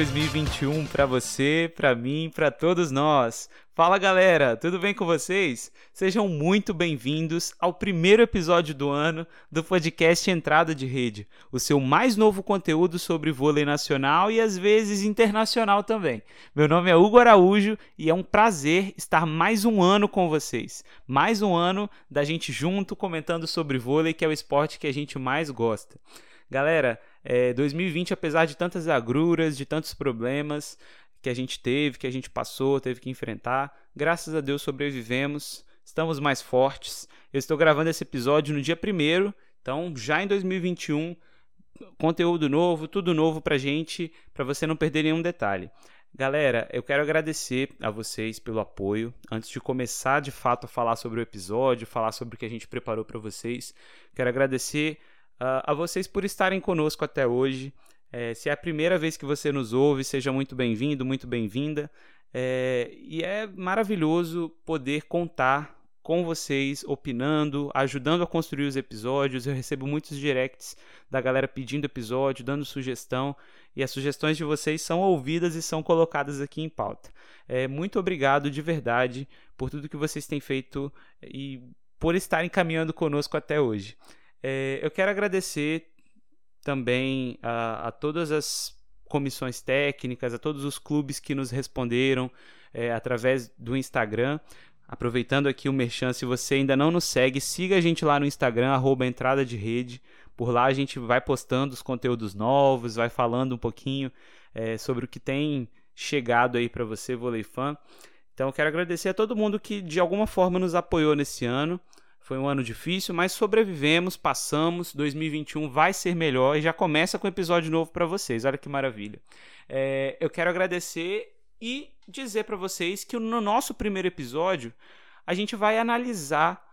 Feliz 2021 para você, para mim, para todos nós. Fala galera, tudo bem com vocês? Sejam muito bem-vindos ao primeiro episódio do ano do podcast Entrada de Rede, o seu mais novo conteúdo sobre vôlei nacional e às vezes internacional também. Meu nome é Hugo Araújo e é um prazer estar mais um ano com vocês. Mais um ano da gente junto comentando sobre vôlei, que é o esporte que a gente mais gosta. Galera, é, 2020, apesar de tantas agruras, de tantos problemas que a gente teve, que a gente passou, teve que enfrentar, graças a Deus sobrevivemos, estamos mais fortes. Eu estou gravando esse episódio no dia 1 então já em 2021, conteúdo novo, tudo novo pra gente, para você não perder nenhum detalhe. Galera, eu quero agradecer a vocês pelo apoio. Antes de começar de fato a falar sobre o episódio, falar sobre o que a gente preparou para vocês, quero agradecer a vocês por estarem conosco até hoje. É, se é a primeira vez que você nos ouve, seja muito bem-vindo, muito bem-vinda. É, e é maravilhoso poder contar com vocês, opinando, ajudando a construir os episódios. Eu recebo muitos directs da galera pedindo episódio, dando sugestão, e as sugestões de vocês são ouvidas e são colocadas aqui em pauta. É, muito obrigado de verdade por tudo que vocês têm feito e por estarem caminhando conosco até hoje. É, eu quero agradecer também a, a, todas as comissões técnicas, a todos os clubes que nos responderam é, através do Instagram. Aproveitando aqui o merchan, se você ainda não nos segue, siga a gente lá no Instagram, arroba entrada de rede. Por lá a gente vai postando os conteúdos novos, vai falando um pouquinho é, sobre o que tem chegado aí para você, vôlei fã. Então eu quero agradecer a todo mundo que de alguma forma nos apoiou nesse ano. Foi um ano difícil, mas sobrevivemos, passamos. 2021 vai ser melhor e já começa com um episódio novo para vocês. Olha que maravilha. É, eu quero agradecer e dizer para vocês que no nosso primeiro episódio a gente vai analisar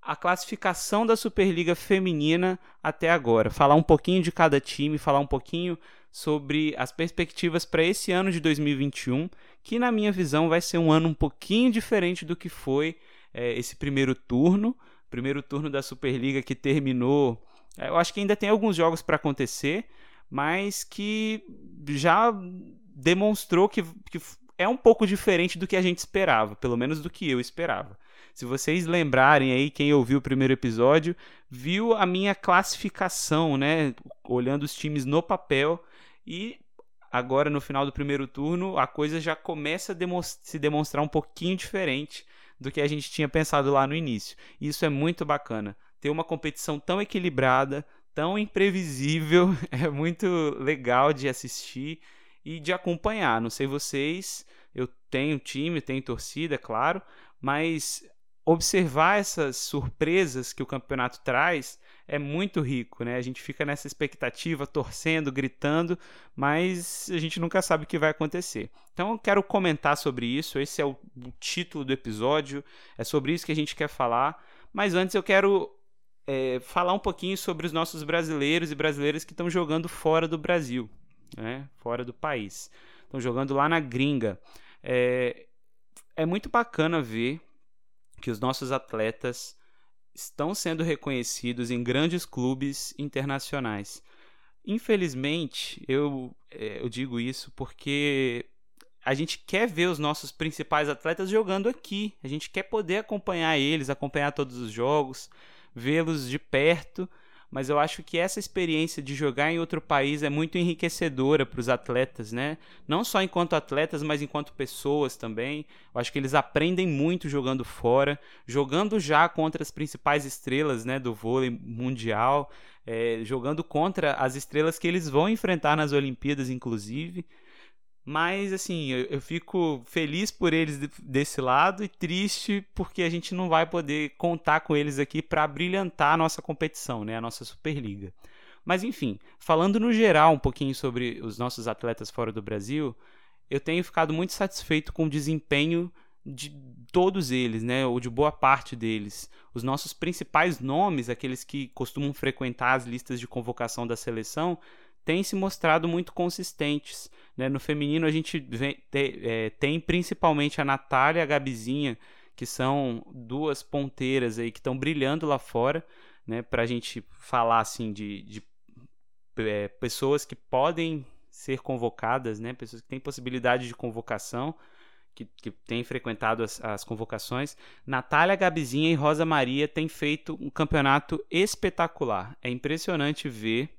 a classificação da Superliga Feminina até agora. Falar um pouquinho de cada time, falar um pouquinho sobre as perspectivas para esse ano de 2021, que na minha visão vai ser um ano um pouquinho diferente do que foi é, esse primeiro turno primeiro turno da Superliga que terminou. É, eu acho que ainda tem alguns jogos para acontecer, mas que já demonstrou que, que é um pouco diferente do que a gente esperava, pelo menos do que eu esperava. Se vocês lembrarem aí, quem ouviu o primeiro episódio, viu a minha classificação, né? Olhando os times no papel e agora no final do primeiro turno a coisa já começa a se demonstrar um pouquinho diferente do que a gente tinha pensado lá no início. Isso é muito bacana. Ter uma competição tão equilibrada, tão imprevisível, é muito legal de assistir e de acompanhar. Não sei vocês, eu tenho time, tenho torcida, claro, mas observar essas surpresas que o campeonato traz é muito rico, né? A gente fica nessa expectativa, torcendo, gritando, mas a gente nunca sabe o que vai acontecer. Então eu quero comentar sobre isso, esse é o, título do episódio, é sobre isso que a gente quer falar. Mas antes eu quero é, falar um pouquinho sobre os nossos brasileiros e brasileiras que estão jogando fora do Brasil, né? fora do país. Estão jogando lá na gringa. É, é muito bacana ver que os nossos atletas estão sendo reconhecidos em grandes clubes internacionais. Infelizmente, eu, é, eu digo isso porque a gente quer ver os nossos principais atletas jogando aqui. A gente quer poder acompanhar eles, acompanhar todos os jogos, vê-los de perto mas eu acho que essa experiência de jogar em outro país é muito enriquecedora para os atletas, né? Não só enquanto atletas, mas enquanto pessoas também. Eu acho que eles aprendem muito jogando fora, jogando já contra as principais estrelas, né, do vôlei mundial, é, jogando contra as estrelas que eles vão enfrentar nas Olimpíadas, inclusive. Mas, assim, eu, eu, fico feliz por eles desse lado e triste porque a gente não vai poder contar com eles aqui para brilhantar a nossa competição, né? A nossa Superliga. Mas, enfim, falando no geral um pouquinho sobre os nossos atletas fora do Brasil, eu tenho ficado muito satisfeito com o desempenho de todos eles, né? Ou de boa parte deles. Os nossos principais nomes, aqueles que costumam frequentar as listas de convocação da seleção, têm se mostrado muito consistentes. Né? No feminino, a gente vem, te, é, tem principalmente a Natália e a Gabizinha, que são duas ponteiras aí que estão brilhando lá fora, né? Para a gente falar assim de, de é, pessoas que podem ser convocadas, né? Pessoas que têm possibilidade de convocação, que, que têm frequentado as, as convocações. Natália Gabizinha e Rosa Maria têm feito um campeonato espetacular. É impressionante ver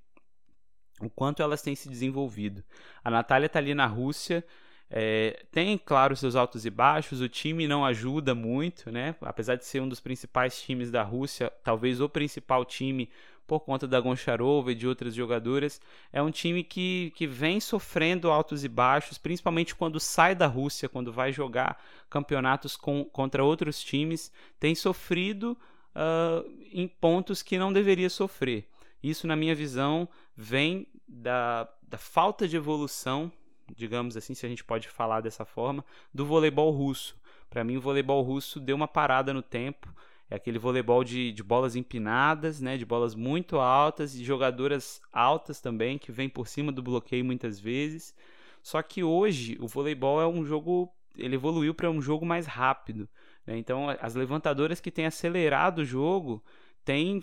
o quanto elas têm se desenvolvido. A Natália está ali na Rússia, é, tem, claro, seus altos e baixos, o time não ajuda muito, né? Apesar de ser um dos principais times da Rússia, talvez o principal time por conta da Goncharova e de outras jogadoras, é um time que, que vem sofrendo altos e baixos, principalmente quando sai da Rússia, quando vai jogar campeonatos com, contra outros times, tem sofrido uh, em pontos que não deveria sofrer. Isso, na minha visão, vem da, da falta de evolução digamos assim, se a gente pode falar dessa forma, do voleibol russo. Para mim, o voleibol russo deu uma parada no tempo. É aquele voleibol de, de bolas empinadas, né, de bolas muito altas e jogadoras altas também, que vem por cima do bloqueio muitas vezes. Só que hoje o voleibol é um jogo, ele evoluiu para um jogo mais rápido. Né? Então, as levantadoras que têm acelerado o jogo tem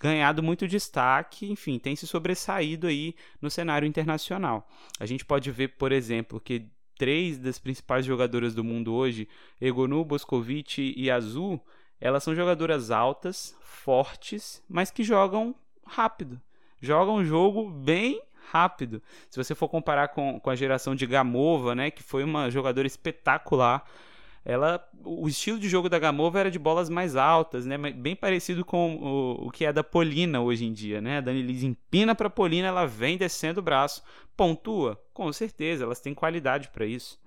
ganhado muito destaque, enfim, tem se sobressaído aí no cenário internacional. A gente pode ver, por exemplo, que três das principais jogadoras do mundo hoje, Egonu, Boscovic e Azul, elas são jogadoras altas, fortes, mas que jogam rápido. Jogam um jogo bem rápido. Se você for comparar com, com a geração de Gamova, né, que foi uma jogadora espetacular, ela o estilo de jogo da Gamova era de bolas mais altas, né? Bem parecido com o, o que é da Polina hoje em dia, né? A Dani Liz empina para Polina, ela vem descendo o braço, pontua, com certeza, elas têm qualidade para isso.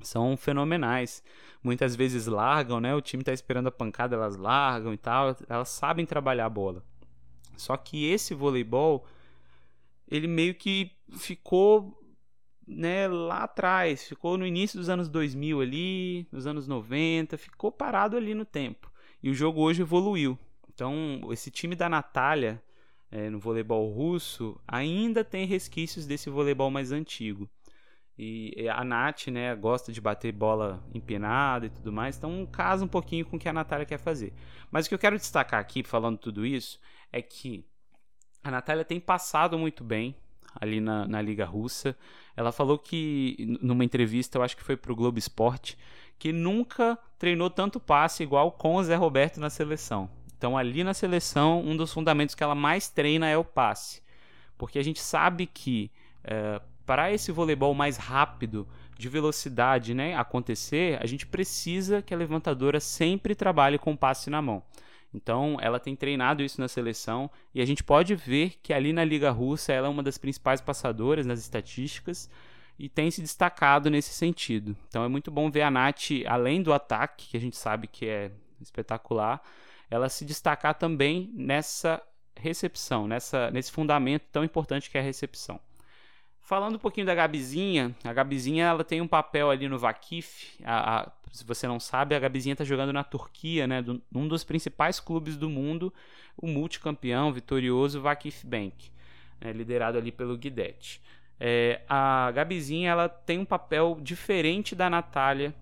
São fenomenais. Muitas vezes largam, né? O time está esperando a pancada, elas largam e tal. Elas sabem trabalhar a bola. Só que esse voleibol, ele meio que ficou né, lá atrás, ficou no início dos anos 2000 ali, nos anos 90, ficou parado ali no tempo. E o jogo hoje evoluiu. Então, esse time da Natália é, no voleibol russo ainda tem resquícios desse voleibol mais antigo. E a Nath, né, gosta de bater bola empinada e tudo mais, então casa um pouquinho com o que a Natália quer fazer. Mas o que eu quero destacar aqui, falando tudo isso, é que a Natália tem passado muito bem ali na, na Liga Russa. Ela falou que, numa entrevista, eu acho que foi para o Globo Esporte, que nunca treinou tanto passe igual com o Zé Roberto na seleção. Então, ali na seleção, um dos fundamentos que ela mais treina é o passe. Porque a gente sabe que é, para esse voleibol mais rápido, de velocidade né, acontecer, a gente precisa que a levantadora sempre trabalhe com o passe na mão. Então, ela tem treinado isso na seleção e a gente pode ver que ali na Liga Russa ela é uma das principais passadoras nas estatísticas e tem se destacado nesse sentido. Então, é muito bom ver a Nath, além do ataque, que a gente sabe que é espetacular, ela se destacar também nessa recepção, nessa, nesse fundamento tão importante que é a recepção. Falando um pouquinho da Gabizinha, a Gabizinha ela tem um papel ali no Vakif. A, a, se você não sabe, a Gabizinha está jogando na Turquia, né, do, um dos principais clubes do mundo, o multicampeão vitorioso Vakif Bank, né, liderado ali pelo Guidetti. É, a Gabizinha ela tem um papel diferente da Natália,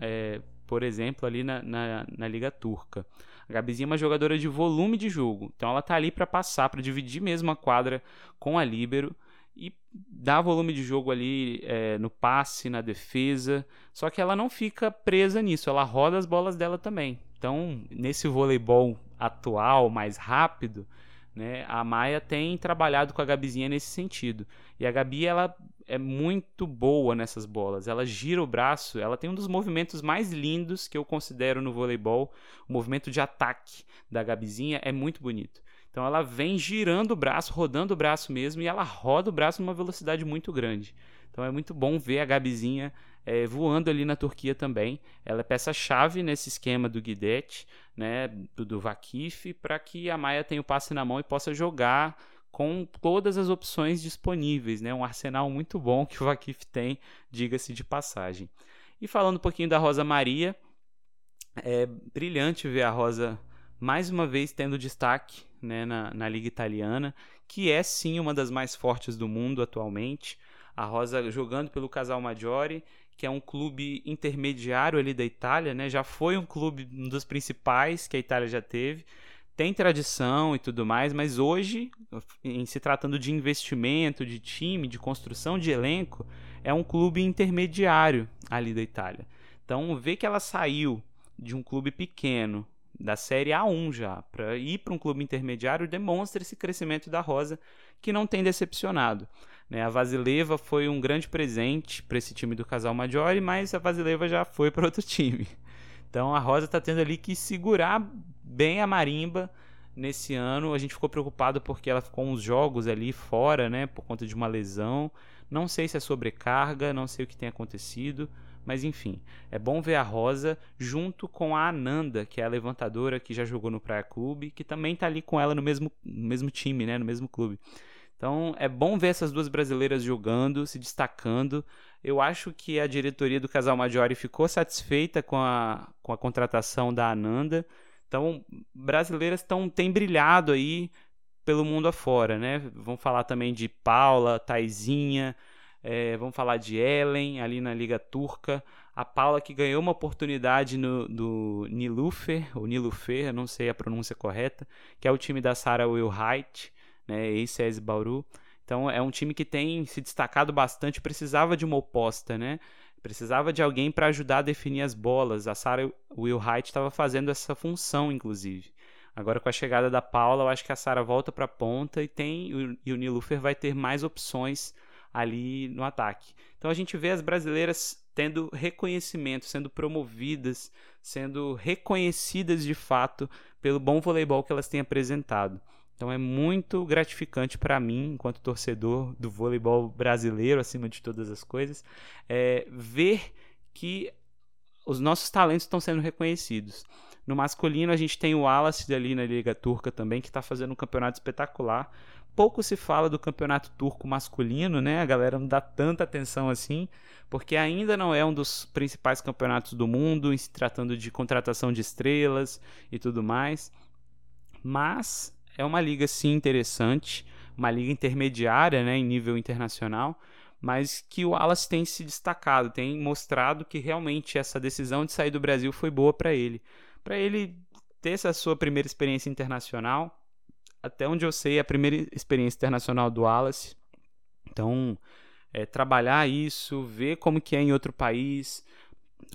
é, por exemplo, ali na, na, na, Liga Turca. A Gabizinha é uma jogadora de volume de jogo, então ela está ali para passar, para dividir mesmo a quadra com a Líbero e dá volume de jogo ali é, no passe, na defesa. Só que ela não fica presa nisso, ela roda as bolas dela também. Então, nesse voleibol atual, mais rápido, né, a Maia tem trabalhado com a Gabizinha nesse sentido. E a Gabi, ela é muito boa nessas bolas. Ela gira o braço, ela tem um dos movimentos mais lindos que eu considero no voleibol. O movimento de ataque da Gabizinha é muito bonito. Então ela vem girando o braço, rodando o braço mesmo, e ela roda o braço numa velocidade muito grande. Então é muito bom ver a Gabizinha é, voando ali na Turquia também. Ela é peça-chave nesse esquema do Guidetti, né, do, do Vakif, para que a Maia tenha o passe na mão e possa jogar com todas as opções disponíveis, né? Um arsenal muito bom que o Vakif tem, diga-se de passagem. E falando um pouquinho da Rosa Maria, é brilhante ver a Rosa mais uma vez tendo destaque né, na, na Liga Italiana, que é sim uma das mais fortes do mundo atualmente. A Rosa jogando pelo Casal Maggiore, que é um clube intermediário ali da Itália, né? Já foi um clube um dos principais que a Itália já teve. tem tradição e tudo mais, mas hoje, em se tratando de investimento, de time, de construção de elenco, é um clube intermediário ali da Itália. Então, ver que ela saiu de um clube pequeno, da Série A1 já, para ir para um clube intermediário, demonstra esse crescimento da Rosa, que não tem decepcionado. Né? A Vasileva foi um grande presente para esse time do Casal Maggiore, mas a Vasileva já foi para outro time. Então a Rosa está tendo ali que segurar bem a marimba nesse ano. A gente ficou preocupado porque ela ficou uns jogos ali fora, né, por conta de uma lesão. Não sei se é sobrecarga, não sei o que tem acontecido, mas enfim, é bom ver a Rosa junto com a Ananda, que é a levantadora que já jogou no Praia Clube, que também está ali com ela no mesmo, no mesmo time, né, no mesmo clube. Então é bom ver essas duas brasileiras jogando, se destacando. Eu acho que a diretoria do Casal Maggiore ficou satisfeita com a, com a contratação da Ananda. Então, brasileiras tão, têm brilhado aí pelo mundo afora, né? Vamos falar também de Paula, Taizinha, é, vamos falar de Ellen ali na Liga Turca. A Paula que ganhou uma oportunidade no, do Nilufer, ou Nilufer, não sei a pronúncia correta, que é o time da Sarah Wilhite né, ex-SESI Bauru. Então é um time que tem se destacado bastante, precisava de uma oposta, né? Precisava de alguém para ajudar a definir as bolas. A Sarah Wilhite estava fazendo essa função, inclusive. Agora com a chegada da Paula, eu acho que a Sara volta para a ponta e tem e o Nilufer vai ter mais opções ali no ataque. Então a gente vê as brasileiras tendo reconhecimento, sendo promovidas, sendo reconhecidas de fato pelo bom voleibol que elas têm apresentado. Então é muito gratificante para mim, enquanto torcedor do voleibol brasileiro, acima de todas as coisas, é, ver que os nossos talentos estão sendo reconhecidos. No masculino, a gente tem o Wallace ali na Liga Turca também, que está fazendo um campeonato espetacular. Pouco se fala do campeonato turco masculino, né? A galera não dá tanta atenção assim, porque ainda não é um dos principais campeonatos do mundo, se tratando de contratação de estrelas e tudo mais. Mas é uma liga sim interessante, uma liga intermediária, né, em nível internacional, mas que o Wallace tem se destacado, tem mostrado que realmente essa decisão de sair do Brasil foi boa para ele. Para ele ter essa sua primeira experiência internacional, até onde eu sei, é a primeira experiência internacional do Wallace. Então, é, trabalhar isso, ver como que é em outro país,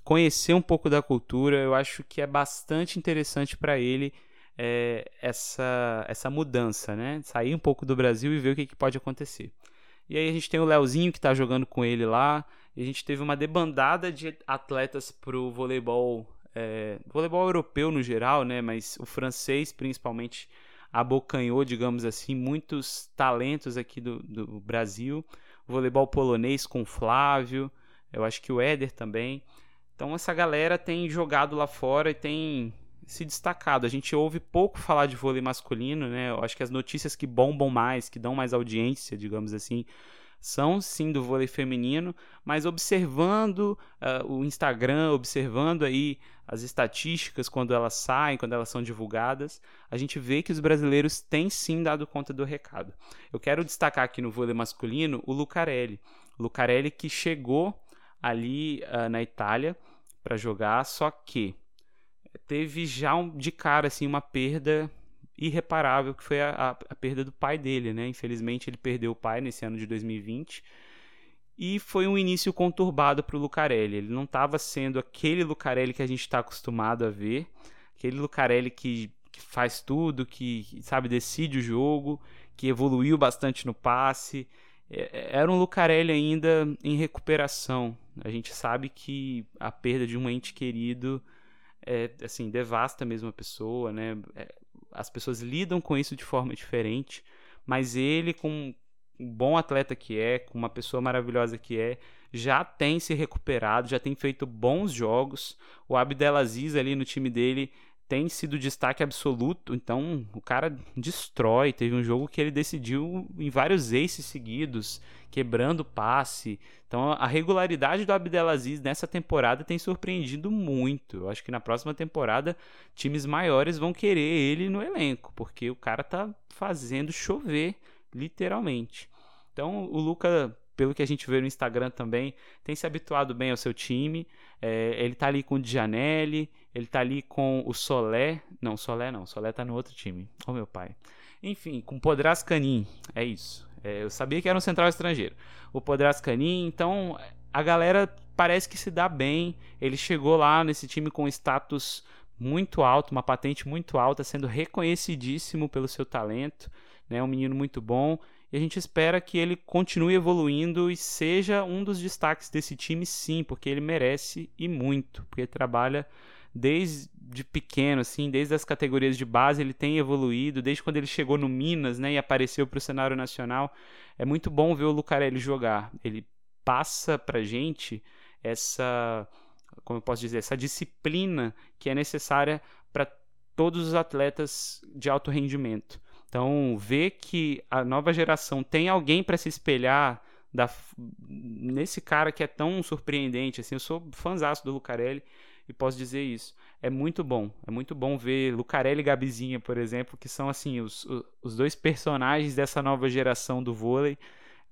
conhecer um pouco da cultura, eu acho que é bastante interessante para ele é, essa, essa mudança, né? Sair um pouco do Brasil e ver o que, que pode acontecer. E aí a gente tem o Leozinho que está jogando com ele lá. E a gente teve uma debandada de atletas para o voleibol, é, voleibol europeu no geral, né? Mas o francês principalmente abocanhou, digamos assim, muitos talentos aqui do, do Brasil. O voleibol polonês com Flávio, eu acho que o Éder também. Então essa galera tem jogado lá fora e tem se destacado. A gente ouve pouco falar de vôlei masculino, né? Eu acho que as notícias que bombam mais, que dão mais audiência, digamos assim, são sim do vôlei feminino, mas observando uh, o Instagram, observando aí as estatísticas quando elas saem, quando elas são divulgadas, a gente vê que os brasileiros têm sim dado conta do recado. Eu quero destacar aqui no vôlei masculino o Lucarelli. Lucarelli que chegou ali uh, na Itália para jogar, só que teve já um, de cara assim uma perda irreparável que foi a, a, a, perda do pai dele, né? Infelizmente ele perdeu o pai nesse ano de 2020 e foi um início conturbado para o Lucarelli. Ele não estava sendo aquele Lucarelli que a gente está acostumado a ver, aquele Lucarelli que, que faz tudo, que sabe decide o jogo, que evoluiu bastante no passe. É, é, era um Lucarelli ainda em recuperação. A gente sabe que a perda de um ente querido é, assim, devasta mesmo a pessoa, né? É, as pessoas lidam com isso de forma diferente, mas ele, com um bom atleta que é, com uma pessoa maravilhosa que é, já tem se recuperado, já tem feito bons jogos. O Abdelaziz ali no time dele tem sido destaque absoluto, então o cara destrói. Teve um jogo que ele decidiu em vários aces seguidos, quebrando passe. Então a regularidade do Abdelaziz nessa temporada tem surpreendido muito. Eu acho que na próxima temporada times maiores vão querer ele no elenco, porque o cara tá fazendo chover, literalmente. Então o Luca pelo que a gente vê no Instagram também, tem se habituado bem ao seu time. É, ele tá ali com o Djanelli, ele tá ali com o Solé. Não, Solé não, Solé tá no outro time. Ô oh, meu pai. Enfim, com o Podraz Canin. É isso. É, eu sabia que era um central estrangeiro. O Podraz Canin, então a galera parece que se dá bem. Ele chegou lá nesse time com status muito alto, uma patente muito alta, sendo reconhecidíssimo pelo seu talento. Né? Um menino muito bom. E a gente espera que ele continue evoluindo e seja um dos destaques desse time, sim, porque ele merece e muito, porque ele trabalha desde pequeno, assim, desde as categorias de base, ele tem evoluído, desde quando ele chegou no Minas, né, e apareceu para o cenário nacional. É muito bom ver o Lucarelli jogar. Ele passa para gente essa, como eu posso dizer, essa disciplina que é necessária para todos os atletas de alto rendimento. Então, ver que a nova geração tem alguém para se espelhar da, nesse cara que é tão surpreendente, assim, eu sou fãzaço do Lucarelli e posso dizer isso. É muito bom, é muito bom ver Lucarelli e Gabizinha, por exemplo, que são assim os, os dois personagens dessa nova geração do vôlei,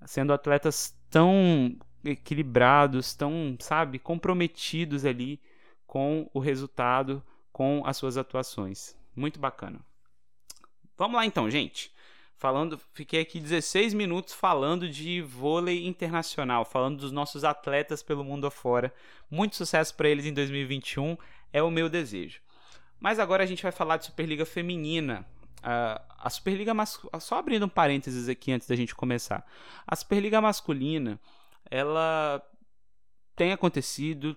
sendo atletas tão equilibrados, tão, sabe, comprometidos ali com o resultado, com as suas atuações. Muito bacana. Vamos lá então, gente falando, fiquei aqui 16 minutos falando de vôlei internacional, falando dos nossos atletas pelo mundo afora. Muito sucesso para eles em 2021, é o meu desejo. Mas agora a gente vai falar de Superliga Feminina. Uh, a Superliga masculina, só abrindo um parênteses aqui antes da gente começar. A Superliga masculina, ela tem acontecido,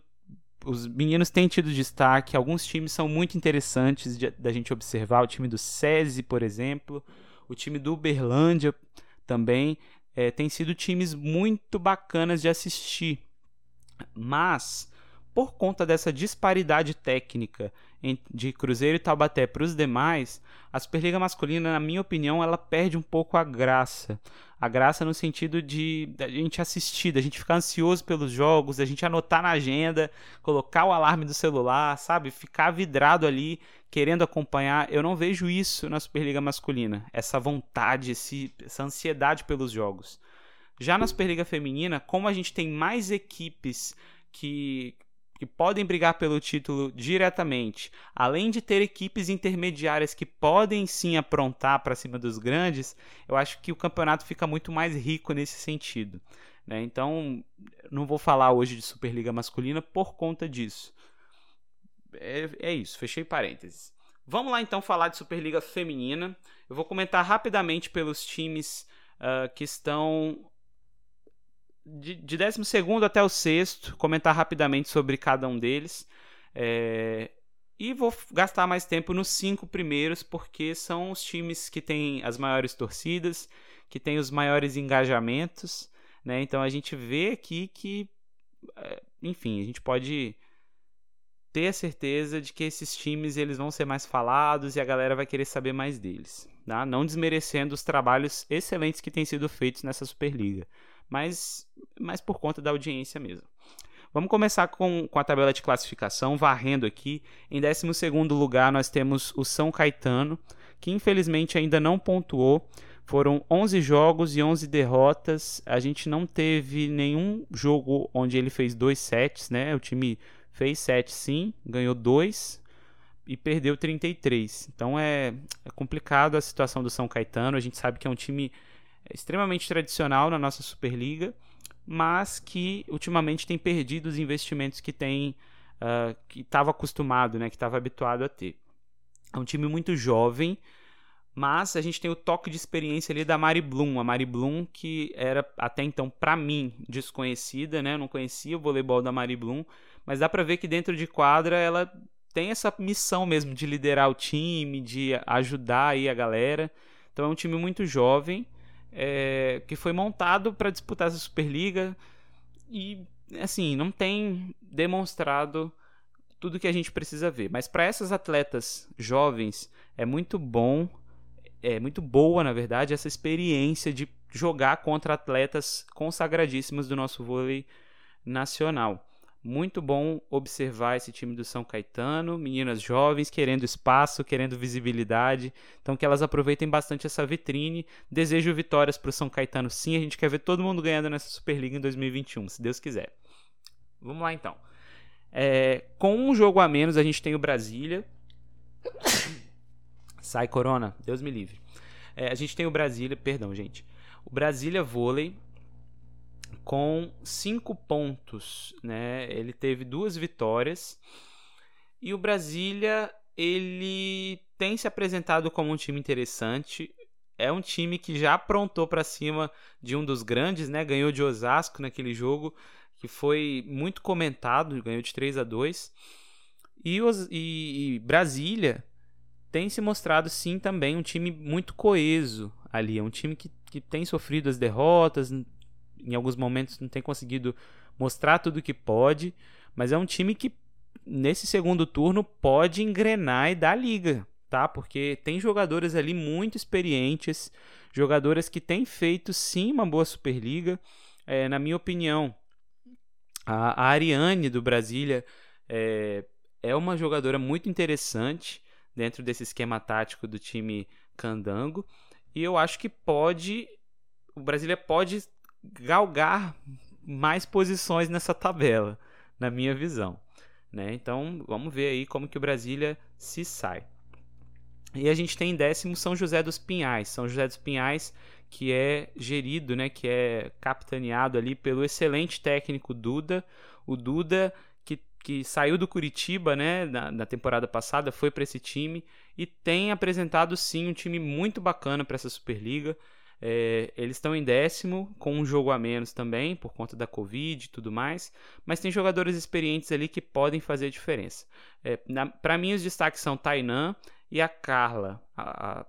os meninos têm tido destaque, alguns times são muito interessantes da gente observar, o time do SESI, por exemplo, o time do Uberlândia também é, tem sido times muito bacanas de assistir. Mas, por conta dessa disparidade técnica de Cruzeiro e Taubaté para os demais, a Superliga Masculina, na minha opinião, ela perde um pouco a graça. A graça no sentido de a gente assistir, da gente ficar ansioso pelos jogos, da gente anotar na agenda, colocar o alarme do celular, sabe? Ficar vidrado ali, querendo acompanhar. Eu não vejo isso na Superliga Masculina. Essa vontade, esse, essa ansiedade pelos jogos. Já na Superliga Feminina, como a gente tem mais equipes que que podem brigar pelo título diretamente, além de ter equipes intermediárias que podem sim aprontar para cima dos grandes, eu acho que o campeonato fica muito mais rico nesse sentido. Né? Então, não vou falar hoje de Superliga Masculina por conta disso. É, é isso, fechei parênteses. Vamos lá então falar de Superliga Feminina. Eu vou comentar rapidamente pelos times uh, que estão de, de 12 até o sexto, comentar rapidamente sobre cada um deles. É, e vou gastar mais tempo nos cinco primeiros, porque são os times que têm as maiores torcidas, que têm os maiores engajamentos. Né? Então a gente vê aqui que, é, enfim, a gente pode ter a certeza de que esses times eles vão ser mais falados e a galera vai querer saber mais deles. Tá? Não desmerecendo os trabalhos excelentes que têm sido feitos nessa Superliga mas, mas por conta da audiência mesmo. Vamos começar com, com a tabela de classificação, varrendo aqui. Em 12 lugar, nós temos o São Caetano, que infelizmente ainda não pontuou. Foram 11 jogos e 11 derrotas. A gente não teve nenhum jogo onde ele fez dois sets, né? O time fez sete sim, ganhou dois e perdeu 33. Então é, é complicado a situação do São Caetano. A gente sabe que é um time extremamente tradicional na nossa Superliga, mas que ultimamente tem perdido os investimentos que tem uh, que estava acostumado, né, que estava habituado a ter. É um time muito jovem, mas a gente tem o toque de experiência ali da Mari Bloom, a Mari Bloom que era até então para mim desconhecida, né? Eu não conhecia o voleibol da Mari Bloom, mas dá para ver que dentro de quadra ela tem essa missão mesmo de liderar o time, de ajudar aí a galera. Então é um time muito jovem é, que foi montado para disputar essa Superliga e assim não tem demonstrado tudo que a gente precisa ver. Mas para essas atletas jovens é muito bom, é muito boa na verdade essa experiência de jogar contra atletas consagradíssimos do nosso vôlei nacional. Muito bom observar esse time do São Caetano, meninas jovens querendo espaço, querendo visibilidade, então que elas aproveitem bastante essa vitrine. Desejo vitórias para o São Caetano, sim. A gente quer ver todo mundo ganhando nessa Superliga em 2021, se Deus quiser. Vamos lá então. É, com um jogo a menos, a gente tem o Brasília. Sai, Corona, Deus me livre. É, a gente tem o Brasília, perdão, gente. O Brasília Vôlei com cinco pontos, né? Ele teve duas vitórias e o Brasília ele tem se apresentado como um time interessante. É um time que já aprontou para cima de um dos grandes, né? Ganhou de Osasco naquele jogo que foi muito comentado, ganhou de 3 a 2. E, e, e Brasília tem se mostrado sim também um time muito coeso ali. É um time que, que tem sofrido as derrotas, em alguns momentos não tem conseguido mostrar tudo que pode, mas é um time que nesse segundo turno pode engrenar e dar liga, tá? Porque tem jogadores ali muito experientes, jogadoras que têm feito sim uma boa Superliga. É, na minha opinião, a, a Ariane do Brasília é, é uma jogadora muito interessante dentro desse esquema tático do time Candango. E eu acho que pode. O Brasília pode galgar mais posições nessa tabela, na minha visão. Né? Então vamos ver aí como que o Brasília se sai. E a gente tem em décimo São José dos Pinhais. São José dos Pinhais que é gerido, né, que é capitaneado ali pelo excelente técnico Duda. O Duda que, que saiu do Curitiba, né, na, na temporada passada, foi para esse time e tem apresentado sim um time muito bacana para essa Superliga. É, eles estão em décimo, com um jogo a menos também, por conta da Covid e tudo mais. Mas tem jogadores experientes ali que podem fazer a diferença. É, Para mim, os destaques são Tainan e a Carla. A, a,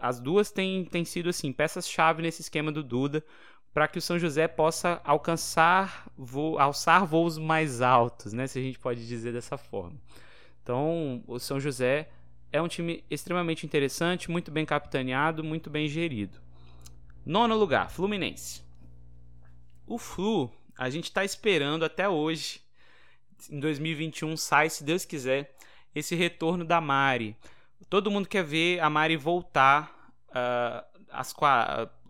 as duas têm, têm sido assim peças-chave nesse esquema do Duda para que o São José possa alcançar, vo, alçar voos mais altos, né, se a gente pode dizer dessa forma. Então, o São José é um time extremamente interessante, muito bem capitaneado, muito bem gerido. Nono lugar, Fluminense. O Flu, a gente está esperando até hoje, em 2021 sai, se Deus quiser, esse retorno da Mari. Todo mundo quer ver a Mari voltar às,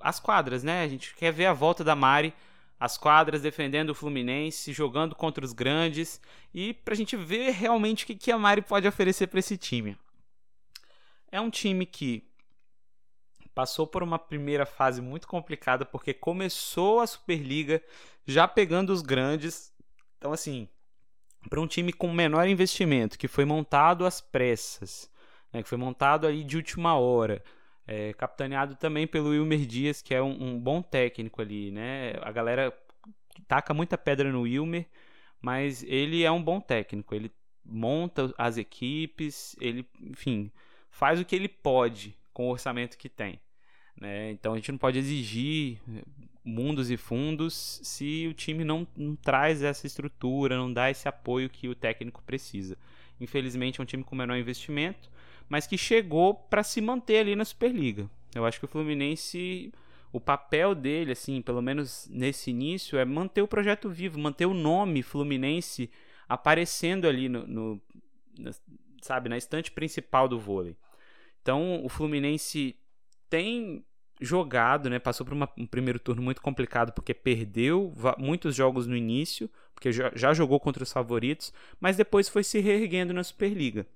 às quadras, né? A gente quer ver a volta da Mari às quadras, defendendo o Fluminense, jogando contra os grandes e para a gente ver realmente o que, que a Mari pode oferecer para esse time. É um time que passou por uma primeira fase muito complicada porque começou a Superliga já pegando os grandes. Então, assim, para um time com menor investimento, que foi montado às pressas, né, que foi montado aí de última hora, é, capitaneado também pelo Wilmer Dias, que é um, um, bom técnico ali, né? A galera taca muita pedra no Wilmer, mas ele é um bom técnico. Ele monta as equipes, ele, enfim, faz o que ele pode com o orçamento que tem. Né? Então a gente não pode exigir mundos e fundos se o time não, não traz essa estrutura, não dá esse apoio que o técnico precisa. Infelizmente é um time com menor investimento, mas que chegou para se manter ali na Superliga. Eu acho que o Fluminense, o papel dele, assim, pelo menos nesse início, é manter o projeto vivo, manter o nome Fluminense aparecendo ali no, no na, sabe, na estante principal do vôlei. Então o Fluminense tem jogado, né? Passou por uma, um primeiro turno muito complicado porque perdeu muitos jogos no início, porque já, já, jogou contra os favoritos, mas depois foi se reerguendo na Superliga.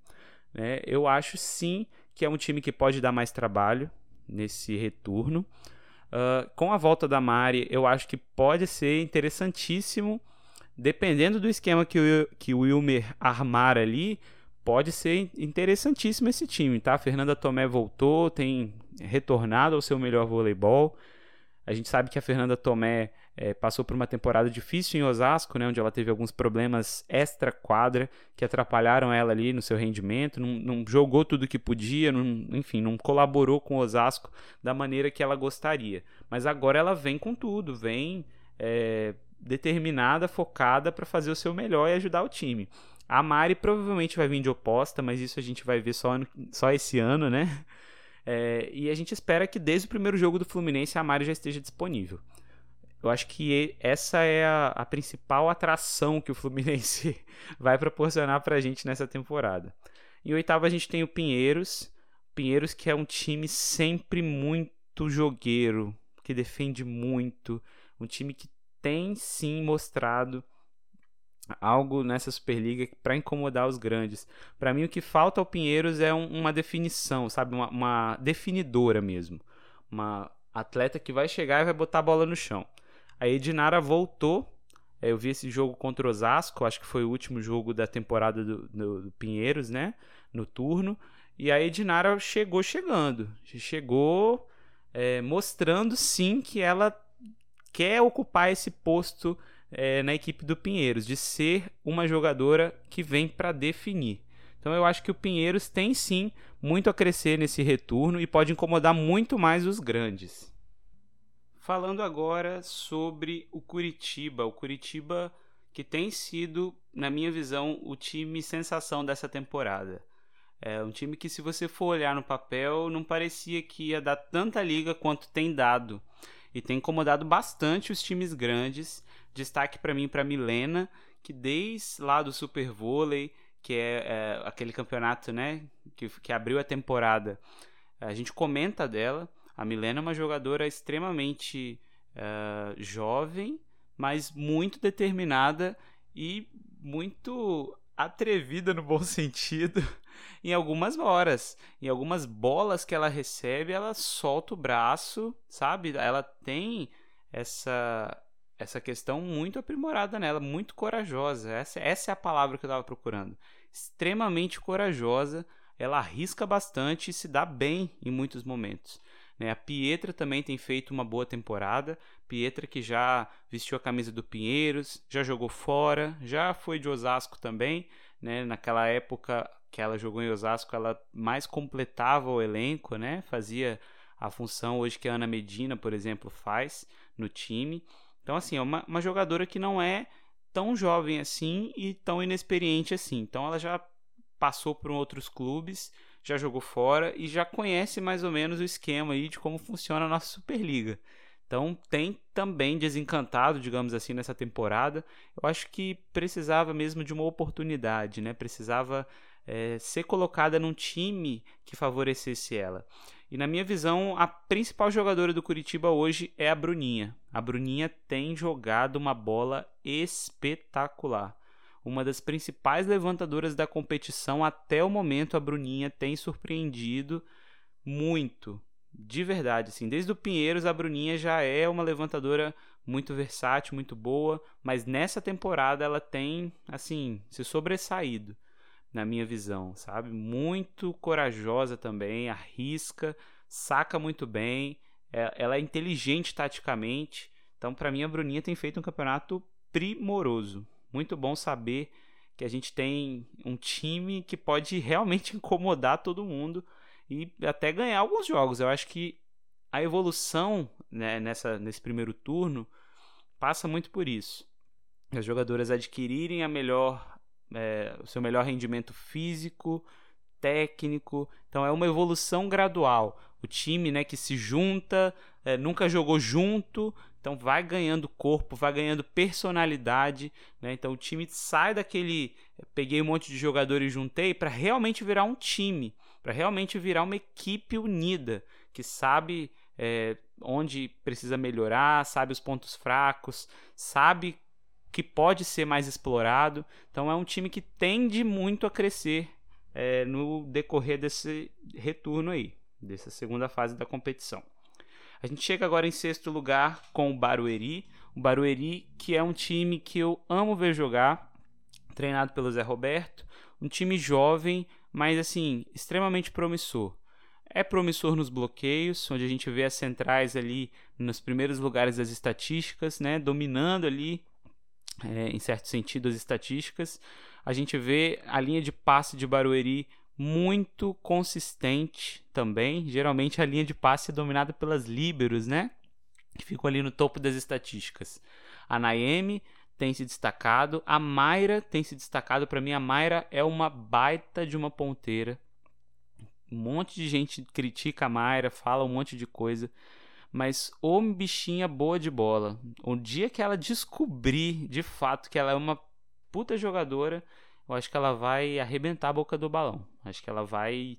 Né? Eu acho sim que é um time que pode dar mais trabalho nesse retorno. Uh, com a volta da Mari, eu acho que pode ser interessantíssimo, dependendo do esquema que o, que o Wilmer armar ali pode ser interessantíssimo esse time, tá? A Fernanda Tomé voltou, tem retornado ao seu melhor voleibol. A gente sabe que a Fernanda Tomé é, passou por uma temporada difícil em Osasco, né, onde ela teve alguns problemas extra-quadra que atrapalharam ela ali no seu rendimento, não, não jogou tudo que podia, não, enfim, não colaborou com o Osasco da maneira que ela gostaria. Mas agora ela vem com tudo, vem é, determinada, focada para fazer o seu melhor e ajudar o time. A Mari provavelmente vai vir de oposta, mas isso a gente vai ver só, só esse ano, né? É, e a gente espera que desde o primeiro jogo do Fluminense a Mari já esteja disponível. eu acho que essa é a, a principal atração que o Fluminense vai proporcionar para a gente nessa temporada. Em oitavo a gente tem o Pinheiros. Pinheiros que é um time sempre muito jogueiro, que defende muito, um time que tem sim mostrado algo nessa Superliga para incomodar os grandes. Para mim, o que falta ao Pinheiros é um, uma definição, sabe? Uma, uma, definidora mesmo. Uma atleta que vai chegar e vai botar a bola no chão. A Edinara voltou. É, eu vi esse jogo contra o Osasco, acho que foi o último jogo da temporada do, do, do Pinheiros, né? No turno. E a Edinara chegou chegando. Chegou é, mostrando sim que ela quer ocupar esse posto é, na equipe do Pinheiros, de ser uma jogadora que vem para definir. Então eu acho que o Pinheiros tem sim muito a crescer nesse retorno e pode incomodar muito mais os grandes. Falando agora sobre o Curitiba, o Curitiba que tem sido, na minha visão, o time sensação dessa temporada. É um time que, se você for olhar no papel, não parecia que ia dar tanta liga quanto tem dado. E tem incomodado bastante os times grandes. Destaque para mim para Milena, que desde lá do Super Vôlei, que é, é, aquele campeonato né, que, que abriu a temporada, a gente comenta dela. A Milena é uma jogadora extremamente uh, jovem, mas muito determinada e muito atrevida no bom sentido em algumas horas. Em algumas bolas que ela recebe, ela solta o braço, sabe? Ela tem essa essa questão muito aprimorada nela, muito corajosa. Essa, essa é a palavra que eu estava procurando. Extremamente corajosa, ela arrisca bastante e se dá bem em muitos momentos. Né? A Pietra também tem feito uma boa temporada. Pietra que já vestiu a camisa do Pinheiros, já jogou fora, já foi de Osasco também. Né? Naquela época que ela jogou em Osasco, ela mais completava o elenco, né? fazia a função hoje que a Ana Medina, por exemplo, faz no time. Então, assim, é uma, uma jogadora que não é tão jovem assim e tão inexperiente assim. Então, ela já passou por outros clubes, já jogou fora e já conhece mais ou menos o esquema aí de como funciona a nossa Superliga. Então tem também desencantado, digamos assim, nessa temporada. Eu acho que precisava mesmo de uma oportunidade, né? Precisava é, ser colocada num time que favorecesse ela. E na minha visão, a principal jogadora do Curitiba hoje é a Bruninha. A Bruninha tem jogado uma bola espetacular. Uma das principais levantadoras da competição até o momento, a Bruninha tem surpreendido muito. De verdade, assim, desde o Pinheiros a Bruninha já é uma levantadora muito versátil, muito boa, mas nessa temporada ela tem, assim, se sobressaído na minha visão, sabe? Muito corajosa também, arrisca, saca muito bem, é, ela é inteligente taticamente. Então, para mim, a Bruninha tem feito um campeonato primoroso. Muito bom saber que a gente tem um time que pode realmente incomodar todo mundo e até ganhar alguns jogos. Eu acho que a evolução né, nessa, nesse primeiro turno passa muito por isso. As jogadoras adquirirem a melhor é, o seu melhor rendimento físico, técnico. Então é uma evolução gradual. O time né, que se junta, é, nunca jogou junto, então vai ganhando corpo, vai ganhando personalidade. Né? Então o time sai daquele. Peguei um monte de jogadores e juntei para realmente virar um time, para realmente virar uma equipe unida, que sabe é, onde precisa melhorar, sabe os pontos fracos, sabe que pode ser mais explorado. Então é um time que tende muito a crescer é, no decorrer desse retorno aí, dessa segunda fase da competição. A gente chega agora em sexto lugar com o Barueri. O Barueri, que é um time que eu amo ver jogar, treinado pelo Zé Roberto. Um time jovem, mas assim, extremamente promissor. É promissor nos bloqueios, onde a gente vê as centrais ali nos primeiros lugares das estatísticas, né, dominando ali é, em certo sentido, as estatísticas. A gente vê a linha de passe de Barueri muito consistente também. Geralmente a linha de passe é dominada pelas líberos, né? Que ficam ali no topo das estatísticas. A Naemi tem se destacado, a Mayra tem se destacado. Para mim, a Mayra é uma baita de uma ponteira. Um monte de gente critica a Mayra, fala um monte de coisa. Mas ô bichinha boa de bola. O dia que ela descobrir de fato que ela é uma puta jogadora, eu acho que ela vai arrebentar a boca do balão. Acho que ela vai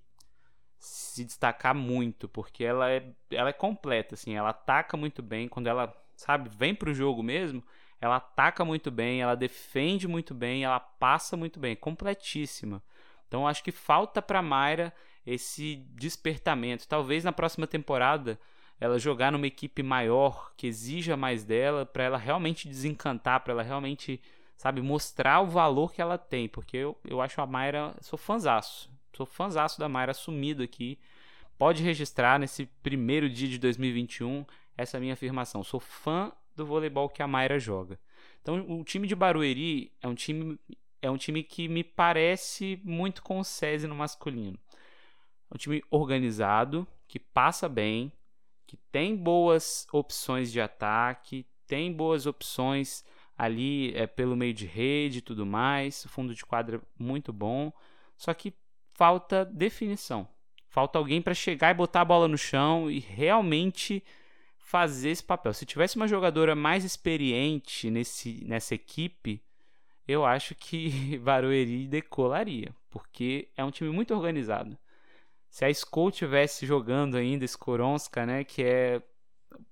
se destacar muito, porque ela é, ela é completa, assim, ela ataca muito bem, quando ela, sabe, vem pro jogo mesmo, ela ataca muito bem, ela defende muito bem, ela passa muito bem, completíssima. Então acho que falta para Mayra esse despertamento. Talvez na próxima temporada ela jogar numa equipe maior que exija mais dela, para ela realmente desencantar, para ela realmente, sabe, mostrar o valor que ela tem, porque eu, eu acho a Mayra, sou fanzaço. Sou fãzaço da Mayra assumido aqui. Pode registrar nesse primeiro dia de 2021 essa minha afirmação. Sou fã do voleibol que a Mayra joga. Então, o time de Barueri é um time é um time que me parece muito com o SESI no masculino. É um time organizado, que passa bem, que tem boas opções de ataque, tem boas opções ali é, pelo meio de rede e tudo mais, fundo de quadra muito bom. Só que falta definição. Falta alguém para chegar e botar a bola no chão e realmente fazer esse papel. Se tivesse uma jogadora mais experiente nesse, nessa equipe, eu acho que Barueri decolaria, porque é um time muito organizado. Se a Skol tivesse jogando ainda Skoronska, né, que é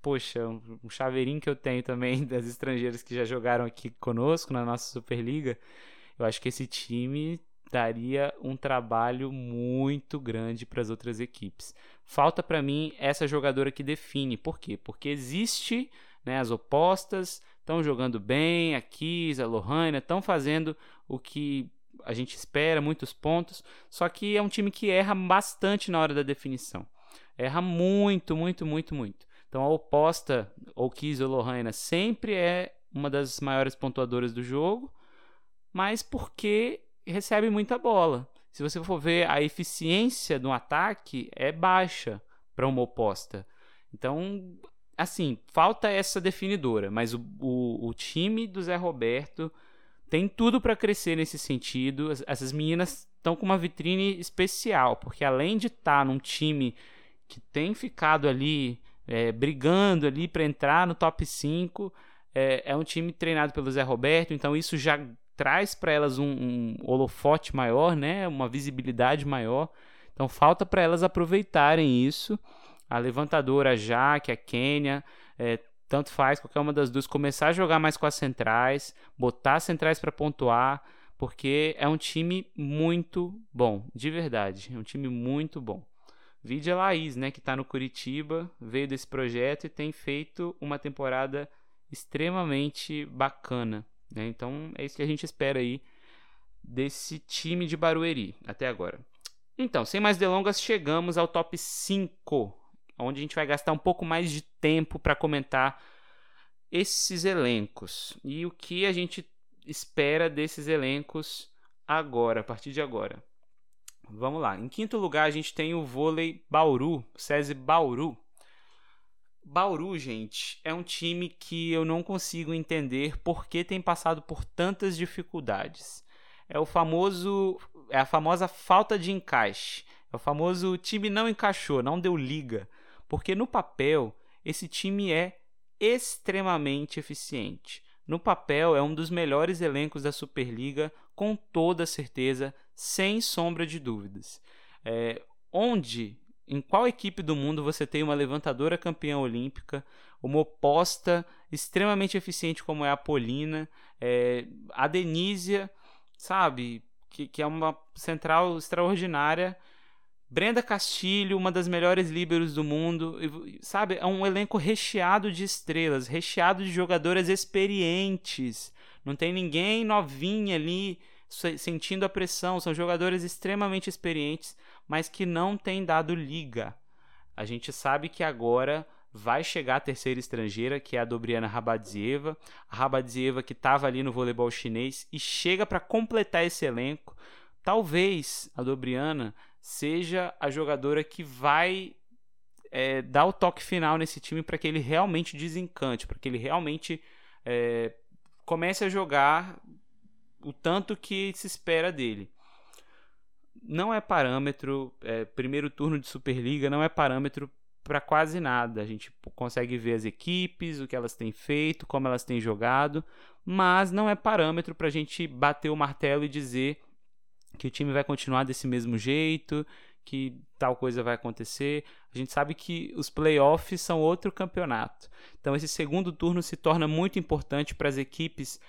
poxa, um chaveirinho que eu tenho também das estrangeiras que já jogaram aqui conosco na nossa Superliga, eu acho que esse time daria um trabalho muito grande para as outras equipes. Falta para mim essa jogadora que define. Por quê? Porque existe né, as opostas, estão jogando bem, a Kiss, a Lohane, estão fazendo o que a gente espera, muitos pontos, só que é um time que erra bastante na hora da definição. Erra muito, muito, muito, muito. Então a oposta, ou Kiss ou Lohane, sempre é uma das maiores pontuadoras do jogo, mas porque recebe muita bola. Se você for ver, a eficiência do ataque é baixa para uma oposta. Então, assim, falta essa definidora, mas o, o, o time do Zé Roberto tem tudo para crescer nesse sentido. Essas meninas estão com uma vitrine especial, porque além de estar tá num time que tem ficado ali é, brigando ali para entrar no top 5, é, é um time treinado pelo Zé Roberto, então isso já traz para elas um, um, holofote maior, né? uma visibilidade maior. Então falta para elas aproveitarem isso. A levantadora, a Jaque, a Kênia, é, tanto faz, qualquer uma das duas, começar a jogar mais com as centrais, botar as centrais para pontuar, porque é um time muito bom, de verdade. É um time muito bom. Vide a Laís, né, que está no Curitiba, veio desse projeto e tem feito uma temporada extremamente bacana. Né? Então é isso que a gente espera aí desse time de Barueri até agora. Então, sem mais delongas, chegamos ao top 5, onde a gente vai gastar um pouco mais de tempo para comentar esses elencos e o que a gente espera desses elencos agora, a partir de agora. Vamos lá. Em quinto lugar, a gente tem o vôlei Bauru, SESI Bauru. Bauru, gente, é um time que eu não consigo entender por que tem passado por tantas dificuldades. É o famoso, é a famosa falta de encaixe. É o famoso time não encaixou, não deu liga, porque no papel esse time é extremamente eficiente. No papel é um dos melhores elencos da Superliga, com toda certeza, sem sombra de dúvidas. É, onde em qual equipe do mundo você tem uma levantadora campeã olímpica, uma oposta extremamente eficiente como é a Polina, é, a Denísia, sabe, que, que é uma central extraordinária, Brenda Castilho, uma das melhores líberos do mundo, sabe, é um elenco recheado de estrelas, recheado de jogadoras experientes, não tem ninguém novinha ali sentindo a pressão, são jogadores extremamente experientes, mas que não têm dado liga. A gente sabe que agora vai chegar a terceira estrangeira, que é a Dobriana Rabadzieva, a Rabadzieva que estava ali no voleibol chinês e chega para completar esse elenco. Talvez a Dobriana seja a jogadora que vai é, dar o toque final nesse time para que ele realmente desencante, para que ele realmente é, comece a jogar o tanto que se espera dele. Não é parâmetro, é, primeiro turno de Superliga não é parâmetro para quase nada. A gente consegue ver as equipes, o que elas têm feito, como elas têm jogado, mas não é parâmetro para a gente bater o martelo e dizer que o time vai continuar desse mesmo jeito, que tal coisa vai acontecer. A gente sabe que os playoffs são outro campeonato. Então esse segundo turno se torna muito importante para as equipes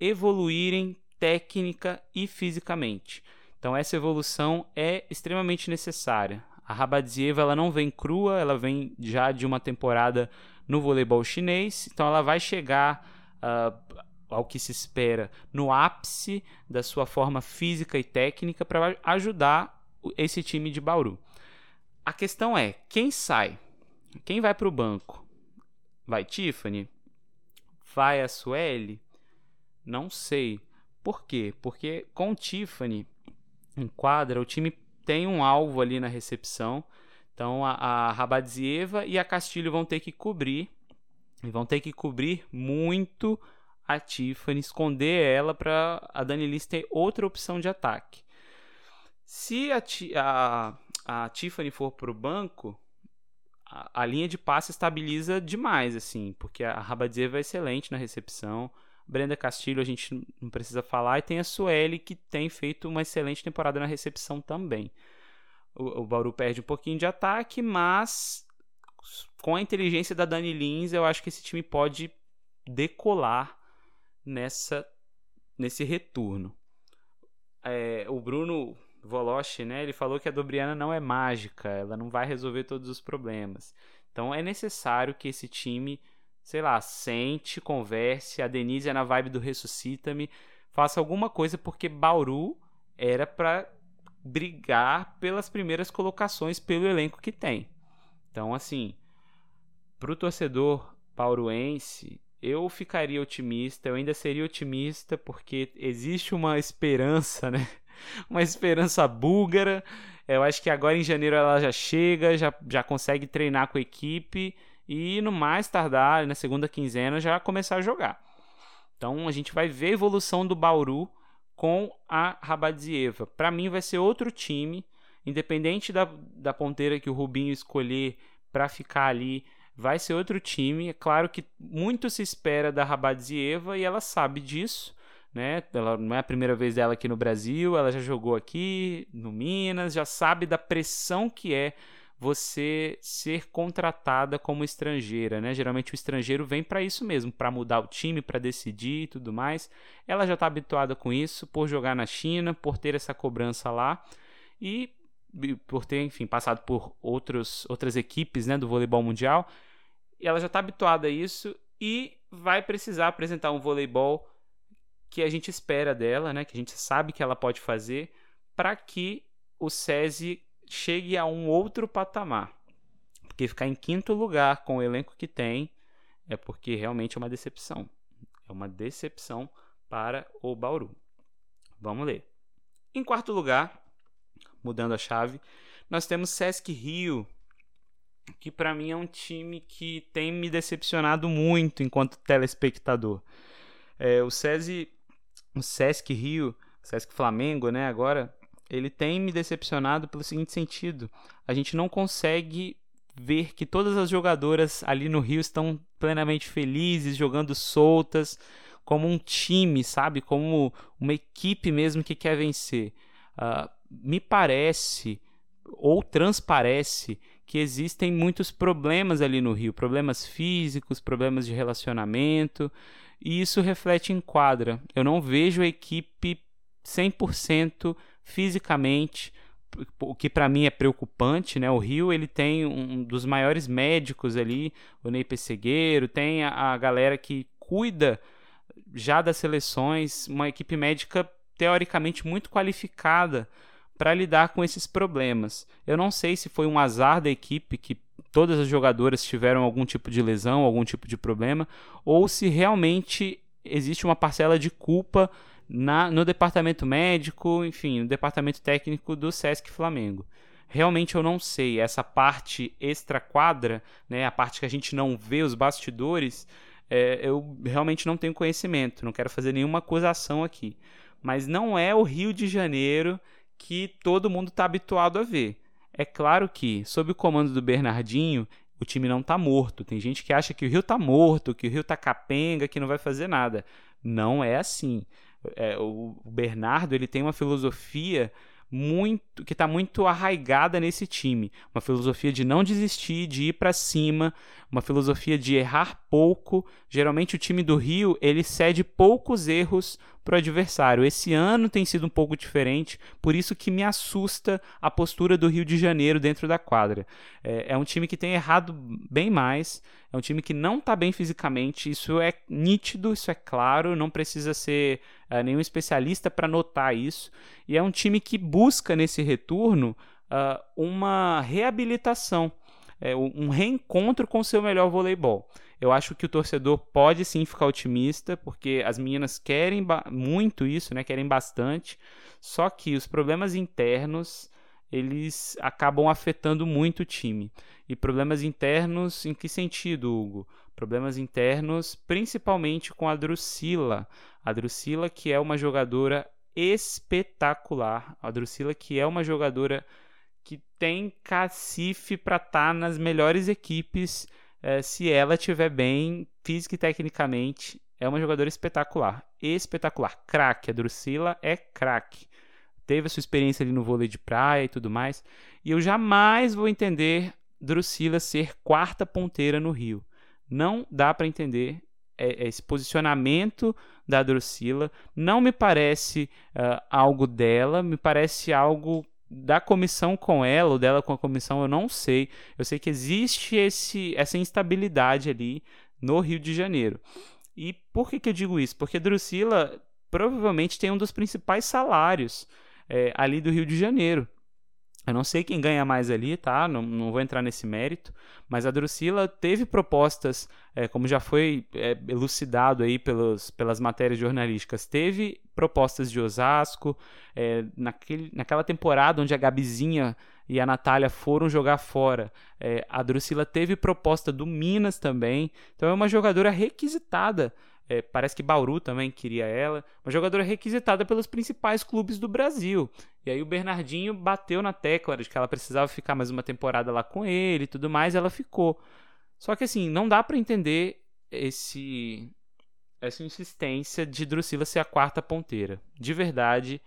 evoluírem técnica e fisicamente. Então essa evolução é extremamente necessária. A Rabadzieva ela não vem crua, ela vem já de uma temporada no voleibol chinês, então ela vai chegar uh, ao que se espera no ápice da sua forma física e técnica para ajudar esse time de Bauru. A questão é, quem sai? Quem vai para o banco? Vai Tiffany? Vai a Sueli? Não sei. Por quê? Porque com Tiffany em quadra, o time tem um alvo ali na recepção. Então a, a Rabadzieva e a Castilho vão ter que cobrir. E vão ter que cobrir muito a Tiffany, esconder ela para a Danilis ter outra opção de ataque. Se a, a, a Tiffany for para o banco, a, a, linha de passe estabiliza demais, assim, porque a Rabadzieva é excelente na recepção. Brenda Castilho a gente não precisa falar. E tem a Sueli, que tem feito uma excelente temporada na recepção também. O, o Bauru perde um pouquinho de ataque, mas com a inteligência da Dani Lins, eu acho que esse time pode decolar nessa nesse retorno. É, o Bruno Voloche, né, ele falou que a Dobriana não é mágica, ela não vai resolver todos os problemas. Então é necessário que esse time sei lá, sente, converse, a Denise é na vibe do ressuscita-me, faça alguma coisa porque Bauru era para brigar pelas primeiras colocações pelo elenco que tem. Então, assim, pro torcedor bauruense, eu ficaria otimista, eu ainda seria otimista porque existe uma esperança, né? Uma esperança búlgara. Eu acho que agora em janeiro ela já chega, já, já consegue treinar com a equipe e no mais tardar, na segunda quinzena, já começar a jogar. Então a gente vai ver a evolução do Bauru com a Rabadzieva. Para mim vai ser outro time, independente da, da ponteira que o Rubinho escolher para ficar ali, vai ser outro time. É claro que muito se espera da Rabadzieva e ela sabe disso. Né? Ela não é a primeira vez dela aqui no Brasil, ela já jogou aqui no Minas, já sabe da pressão que é você ser contratada como estrangeira, né? Geralmente o estrangeiro vem para isso mesmo, para mudar o time, para decidir e tudo mais. Ela já está habituada com isso, por jogar na China, por ter essa cobrança lá e por ter, enfim, passado por outros, outras equipes, né, do voleibol mundial. Ela já está habituada a isso e vai precisar apresentar um voleibol que a gente espera dela, né, que a gente sabe que ela pode fazer, para que o SESI chegue a um outro patamar. Porque ficar em quinto lugar com o elenco que tem é porque realmente é uma decepção. É uma decepção para o Bauru. Vamos ler. Em quarto lugar, mudando a chave, nós temos Sesc Rio, que para mim é um time que tem me decepcionado muito enquanto telespectador. É, o SESI, o Sesc Rio, Sesc Flamengo, né, agora ele tem me decepcionado pelo seguinte sentido: a gente não consegue ver que todas as jogadoras ali no Rio estão plenamente felizes, jogando soltas, como um time, sabe? Como uma equipe mesmo que quer vencer. Uh, me parece, ou transparece, que existem muitos problemas ali no Rio problemas físicos, problemas de relacionamento, e isso reflete em quadra. Eu não vejo a equipe 100% fisicamente, o que para mim é preocupante, né? O Rio ele tem um dos maiores médicos ali, o Ney Pessegueiro, tem a, a galera que cuida já das seleções, uma equipe médica teoricamente muito qualificada para lidar com esses problemas. Eu não sei se foi um azar da equipe que todas as jogadoras tiveram algum tipo de lesão, algum tipo de problema, ou se realmente existe uma parcela de culpa na, no departamento médico, enfim, no departamento técnico do Sesc Flamengo. Realmente eu não sei, essa parte extra-quadra, né, a parte que a gente não vê os bastidores, é, eu realmente não tenho conhecimento, não quero fazer nenhuma acusação aqui. Mas não é o Rio de Janeiro que todo mundo está habituado a ver. É claro que, sob o comando do Bernardinho, o time não está morto. Tem gente que acha que o Rio está morto, que o Rio está capenga, que não vai fazer nada. Não é assim. É, o Bernardo ele tem uma filosofia muito que está muito arraigada nesse time, uma filosofia de não desistir, de ir para cima, uma filosofia de errar pouco. Geralmente o time do Rio ele cede poucos erros para o adversário. Esse ano tem sido um pouco diferente, por isso que me assusta a postura do Rio de Janeiro dentro da quadra. É, é um time que tem errado bem mais, é um time que não está bem fisicamente. Isso é nítido, isso é claro, não precisa ser é, nenhum especialista para notar isso. E é um time que busca nesse retorno uh, uma reabilitação é, um reencontro com o seu melhor voleibol. Eu acho que o torcedor pode sim ficar otimista, porque as meninas querem muito isso, né? Querem bastante. Só que os problemas internos eles acabam afetando muito o time. E problemas internos em que sentido, Hugo? Problemas internos principalmente com a Drusila. A Drusila que é uma jogadora espetacular. A Drusila que é uma jogadora que tem cacife para estar tá nas melhores equipes é, se ela estiver bem física e tecnicamente. É uma jogadora espetacular. Espetacular. Craque. A Drusila é craque. Teve a sua experiência ali no vôlei de praia e tudo mais. E eu jamais vou entender Drusila ser quarta ponteira no Rio. Não dá para entender é, esse posicionamento da Drusila. Não me parece uh, algo dela, me parece algo da comissão com ela, ou dela com a comissão, eu não sei. Eu sei que existe esse, essa instabilidade ali no Rio de Janeiro. E por que, que eu digo isso? Porque Drusila provavelmente tem um dos principais salários é, ali do Rio de Janeiro. Eu não sei quem ganha mais ali, tá? Não, não vou entrar nesse mérito. Mas a Drusila teve propostas, é, como já foi é, elucidado aí pelos, pelas matérias jornalísticas, teve propostas de Osasco. É, naquele, naquela temporada onde a Gabizinha e a Natália foram jogar fora, é, a Drusila teve proposta do Minas também. Então é uma jogadora requisitada é, parece que Bauru também queria ela. Uma jogadora requisitada pelos principais clubes do Brasil. E aí o Bernardinho bateu na tecla de que ela precisava ficar mais uma temporada lá com ele e tudo mais, e ela ficou. Só que assim, não dá para entender esse essa insistência de Drusila ser a quarta ponteira. De verdade,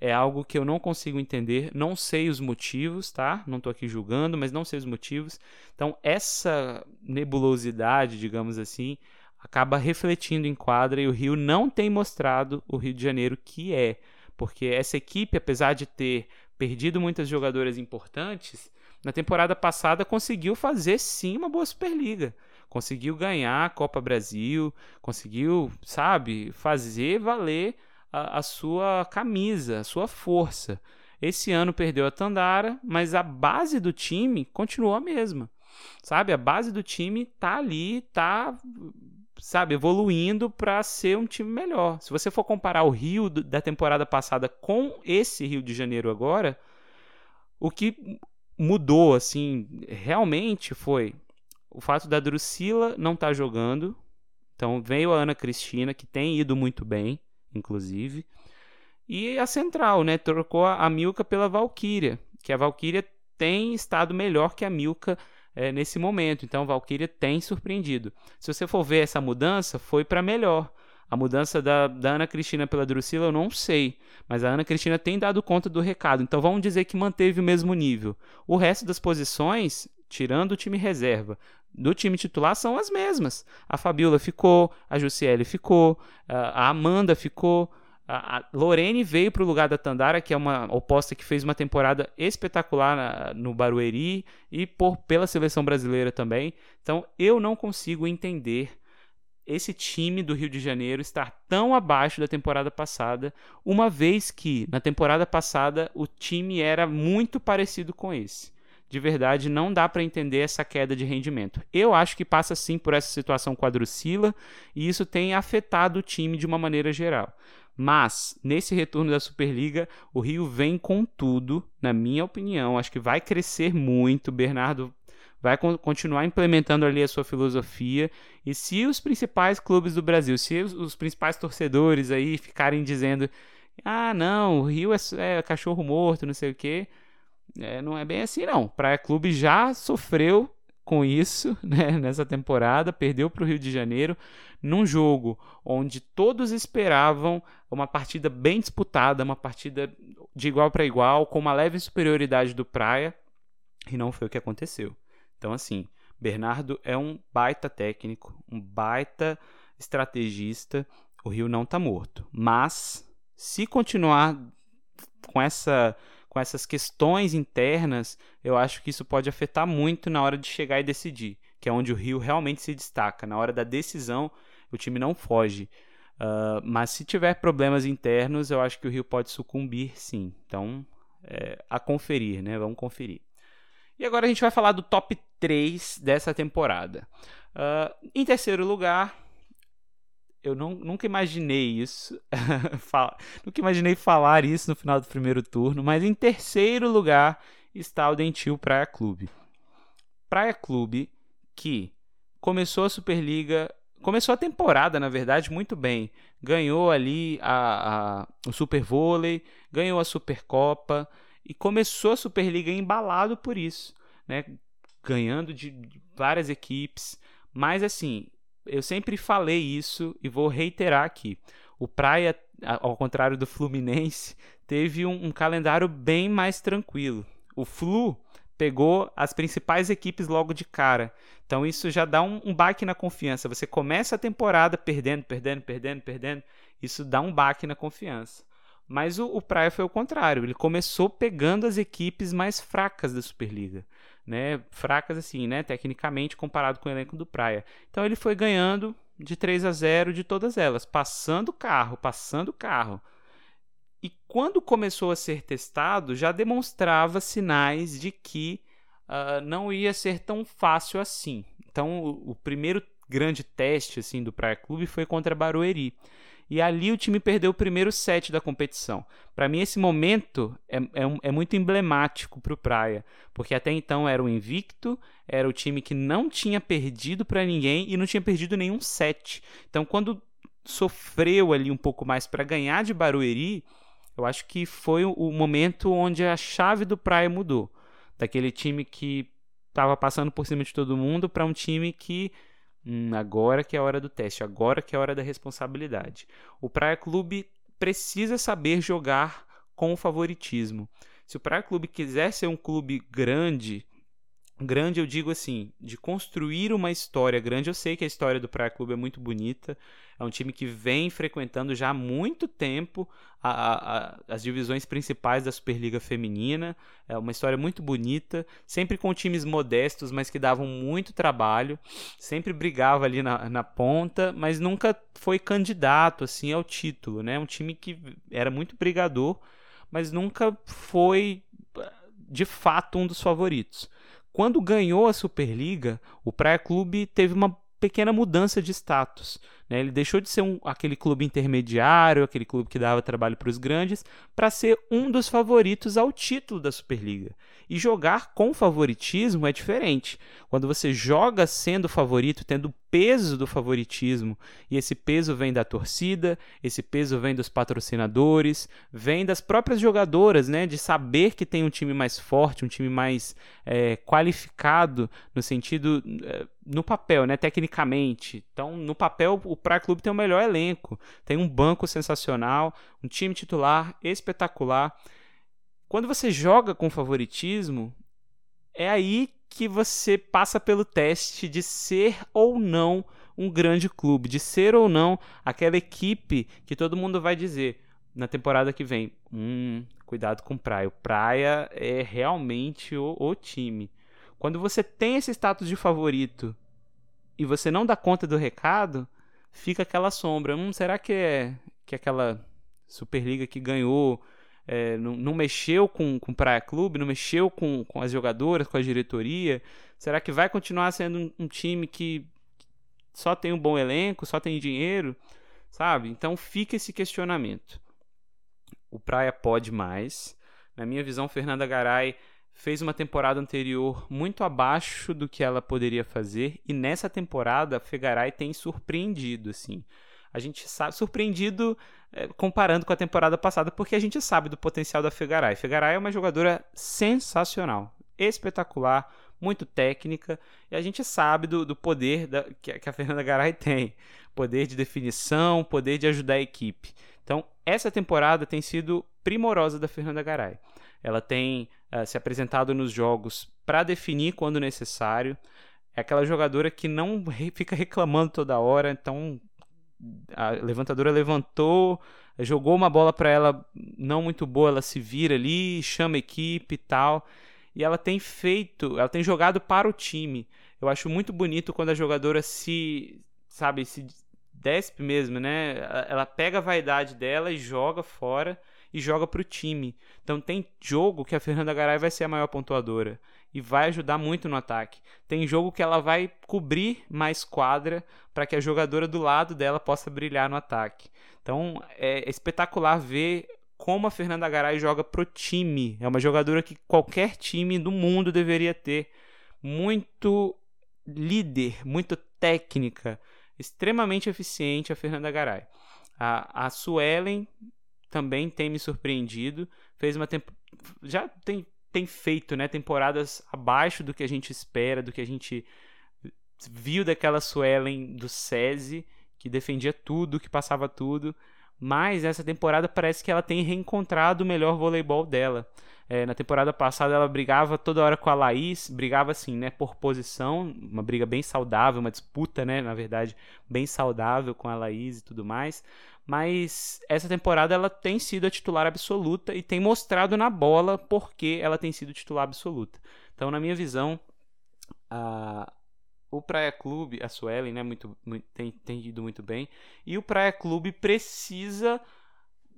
é algo que eu não consigo entender, não sei os motivos, tá? Não estou aqui julgando, mas não sei os motivos. Então, essa nebulosidade, digamos assim, acaba refletindo em quadra e o Rio não tem mostrado o Rio de Janeiro que é. Porque essa equipe, apesar de ter perdido muitas jogadoras importantes, na temporada passada conseguiu fazer sim uma boa Superliga. Conseguiu ganhar a Copa Brasil, conseguiu, sabe, fazer valer a, a sua camisa, a sua força. Esse ano perdeu a Tandara, mas a base do time continuou a mesma. Sabe, a base do time tá ali, tá sabe, evoluindo para ser um time melhor. Se você for comparar o Rio da temporada passada com esse Rio de Janeiro agora, o que mudou assim, realmente foi o fato da Drusila não estar tá jogando. Então veio a Ana Cristina, que tem ido muito bem, inclusive. E a central, né? Trocou a Milka pela Valkyria, que a Valkyria tem estado melhor que a Milka é, nesse momento. Então, Valkyria tem surpreendido. Se você for ver essa mudança, foi para melhor. A mudança da, da Ana Cristina pela Drusila eu não sei, mas a Ana Cristina tem dado conta do recado. Então vamos dizer que manteve o mesmo nível. O resto das posições, tirando o time reserva, do time titular são as mesmas. A Fabiola ficou, a Jussiele ficou, a Amanda ficou, a, a Lorene veio para o lugar da Tandara, que é uma oposta que fez uma temporada espetacular na, no Barueri e por, pela seleção brasileira também. Então eu não consigo entender esse time do Rio de Janeiro estar tão abaixo da temporada passada, uma vez que na temporada passada o time era muito parecido com esse. De verdade, não dá para entender essa queda de rendimento. Eu acho que passa sim por essa situação quadrucila e isso tem afetado o time de uma maneira geral. Mas, nesse retorno da Superliga, o Rio vem com tudo, na minha opinião. Acho que vai crescer muito. Bernardo vai continuar implementando ali a sua filosofia. E se os principais clubes do Brasil, se os, principais torcedores aí ficarem dizendo: ah, não, o Rio é, é cachorro morto, não sei o quê. É, não é bem assim, não. Praia Clube já sofreu com isso né, nessa temporada, perdeu para o Rio de Janeiro num jogo onde todos esperavam uma partida bem disputada, uma partida de igual para igual, com uma leve superioridade do Praia, e não foi o que aconteceu. Então, assim, Bernardo é um baita técnico, um baita estrategista. O Rio não está morto, mas se continuar com essa com essas questões internas, eu acho que isso pode afetar muito na hora de chegar e decidir, que é onde o Rio realmente se destaca. Na hora da decisão, o time não foge. Uh, mas se tiver problemas internos, eu acho que o Rio pode sucumbir, sim. Então, é, a conferir, né? Vamos conferir. E agora a gente vai falar do top 3 dessa temporada. Uh, em terceiro lugar, eu não, nunca imaginei isso. nunca imaginei falar isso no final do primeiro turno. Mas em terceiro lugar está o Dentil Praia Clube. Praia Clube que começou a Superliga. Começou a temporada, na verdade, muito bem. Ganhou ali a, a, o Super Vôlei, ganhou a Supercopa e começou a Superliga embalado por isso, né? Ganhando de várias equipes. Mas assim, eu sempre falei isso e vou reiterar aqui. O Praia, ao contrário do Fluminense, teve um, um calendário bem mais tranquilo. O Flu pegou as principais equipes logo de cara. Então isso já dá um, um baque na confiança. Você começa a temporada perdendo, perdendo, perdendo, perdendo. Isso dá um baque na confiança. Mas o, o Praia foi o contrário. Ele começou pegando as equipes mais fracas da Superliga né, fracas assim, né, tecnicamente comparado com o elenco do Praia. Então ele foi ganhando de 3 a 0 de todas elas, passando carro, passando carro. E quando começou a ser testado, já demonstrava sinais de que uh, não ia ser tão fácil assim. Então, o, o primeiro grande teste assim do Praia Clube foi contra Barueri e ali o time perdeu o primeiro set da competição. Para mim, esse momento é, é, é muito emblemático para o Praia, porque até então era o invicto, era o time que não tinha perdido para ninguém e não tinha perdido nenhum set. Então, quando sofreu ali um pouco mais para ganhar de Barueri, eu acho que foi o momento onde a chave do Praia mudou. Daquele time que estava passando por cima de todo mundo para um time que Hum, agora que é a hora do teste, agora que é a hora da responsabilidade. O Praia Clube precisa saber jogar com o favoritismo. Se o Praia Clube quiser ser um clube grande, grande eu digo assim, de construir uma história grande. Eu sei que a história do Praia Clube é muito bonita. É um time que vem frequentando já há muito tempo a, a, as divisões principais da Superliga Feminina. É uma história muito bonita, sempre com times modestos, mas que davam muito trabalho. Sempre brigava ali na, na ponta, mas nunca foi candidato assim ao título, né? Um time que era muito brigador, mas nunca foi de fato um dos favoritos. Quando ganhou a Superliga, o Praia Clube teve uma pequena mudança de status. Né? Ele deixou de ser um, aquele clube intermediário, aquele clube que dava trabalho para os grandes, para ser um dos favoritos ao título da Superliga. E jogar com favoritismo é diferente. Quando você joga sendo favorito, tendo o peso do favoritismo, e esse peso vem da torcida, esse peso vem dos patrocinadores, vem das próprias jogadoras, né? De saber que tem um time mais forte, um time mais é, qualificado no sentido. É, no papel, né, tecnicamente. Então, no papel, o Praia Clube tem o melhor elenco, tem um banco sensacional, um time titular espetacular. Quando você joga com favoritismo, é aí que você passa pelo teste de ser ou não um grande clube, de ser ou não aquela equipe que todo mundo vai dizer na temporada que vem: hum, cuidado com Praia. O Praia é realmente o, o time. Quando você tem esse status de favorito e você não dá conta do recado, fica aquela sombra. Hum, será que é que aquela Superliga que ganhou é, não, não, mexeu com, com Praia Clube, não mexeu com, com as jogadoras, com a diretoria? Será que vai continuar sendo um, um time que só tem um bom elenco, só tem dinheiro? Sabe? Então fica esse questionamento. O Praia pode mais. Na minha visão, Fernanda Garay fez uma temporada anterior muito abaixo do que ela poderia fazer e nessa temporada a Fegaray tem surpreendido assim. A gente sabe, surpreendido é, comparando com a temporada passada, porque a gente sabe do potencial da Fegaray. Fegaray é uma jogadora sensacional, espetacular, muito técnica, e a gente sabe do, do poder da, que, que a Fernanda Garay tem. Poder de definição, poder de ajudar a equipe. Então, essa temporada tem sido primorosa da Fernanda Garay. Ela tem uh, se apresentado nos jogos para definir quando necessário. É aquela jogadora que não fica reclamando toda hora. Então, a levantadora levantou, jogou uma bola para ela não muito boa, ela se vira ali, chama a equipe e tal. E ela tem feito, ela tem jogado para o time. Eu acho muito bonito quando a jogadora se, sabe, se despe mesmo, né? Ela pega a vaidade dela e joga fora e joga para o time. Então tem jogo que a Fernanda Garay vai ser a maior pontuadora e vai ajudar muito no ataque. Tem jogo que ela vai cobrir mais quadra para que a jogadora do lado dela possa brilhar no ataque. Então é espetacular ver como a Fernanda Garay joga pro time. É uma jogadora que qualquer time do mundo deveria ter. Muito líder, muito técnica, extremamente eficiente a Fernanda Garay. A, a Suelen também tem me surpreendido. Fez uma já tem, tem feito, né, temporadas abaixo do que a gente espera, do que a gente viu daquela Suelen do SESI, que defendia tudo, que passava tudo. Mas essa temporada parece que ela tem reencontrado o melhor voleibol dela. É, na temporada passada ela brigava toda hora com a Laís, brigava assim, né, por posição, uma briga bem saudável, uma disputa, né, na verdade, bem saudável com a Laís e tudo mais mas essa temporada ela tem sido a titular absoluta e tem mostrado na bola porque ela tem sido titular absoluta. Então, na minha visão, a, o Praia Clube, a Suelen, né, muito, muito, tem, tem ido muito bem, e o Praia Clube precisa,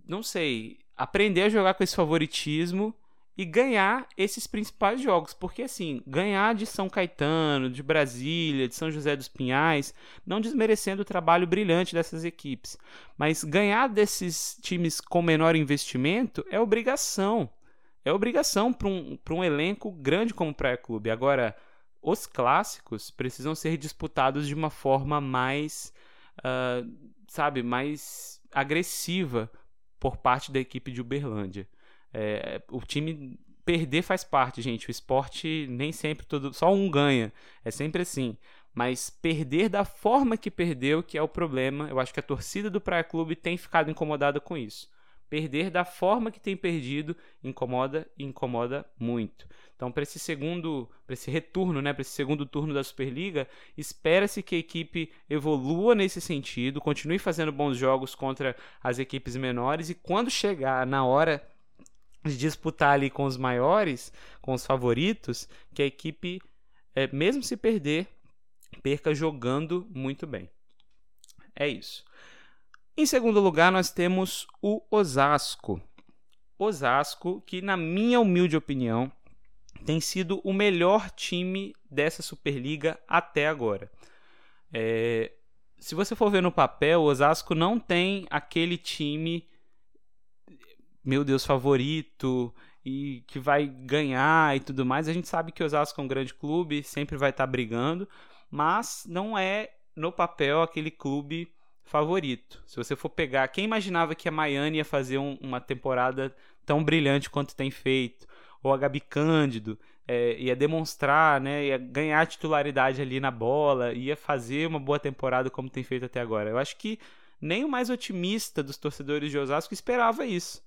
não sei, aprender a jogar com esse favoritismo e ganhar esses principais jogos, porque assim, ganhar de São Caetano, de Brasília, de São José dos Pinhais, não desmerecendo o trabalho brilhante dessas equipes, mas ganhar desses times com menor investimento é obrigação. É obrigação para um, um elenco grande como o Praia Clube. Agora, os clássicos precisam ser disputados de uma forma mais, uh, sabe, mais agressiva por parte da equipe de Uberlândia. É, o time perder faz parte, gente. O esporte nem sempre todo, só um ganha. É sempre assim. Mas perder da forma que perdeu, que é o problema. Eu acho que a torcida do Praia Clube tem ficado incomodada com isso. Perder da forma que tem perdido incomoda e incomoda muito. Então, para esse segundo, para esse retorno, né, para esse segundo turno da Superliga, espera-se que a equipe evolua nesse sentido, continue fazendo bons jogos contra as equipes menores e quando chegar na hora de disputar ali com os maiores, com os favoritos, que a equipe, é, mesmo se perder, perca jogando muito bem. É isso. Em segundo lugar, nós temos o Osasco. Osasco, que, na minha humilde opinião, tem sido o melhor time dessa Superliga até agora. É, se você for ver no papel, o Osasco não tem aquele time meu Deus, favorito e que vai ganhar e tudo mais. A gente sabe que o Osasco é um grande clube, sempre vai estar tá brigando, mas não é no papel aquele clube favorito. Se você for pegar, quem imaginava que a Miami ia fazer um, uma temporada tão brilhante quanto tem feito? Ou a Gabi Cândido é, ia demonstrar, né, ia ganhar titularidade ali na bola, ia fazer uma boa temporada como tem feito até agora. Eu acho que nem o mais otimista dos torcedores de Osasco esperava isso.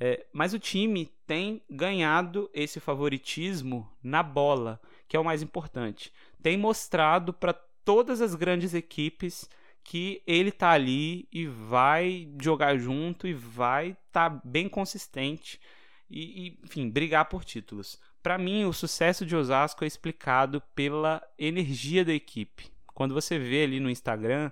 É, mas o time tem ganhado esse favoritismo na bola, que é o mais importante. Tem mostrado para todas as grandes equipes que ele tá ali e vai jogar junto e vai estar tá bem consistente e, e, enfim, brigar por títulos. Para mim, o sucesso de Osasco é explicado pela energia da equipe. Quando você vê ali no Instagram,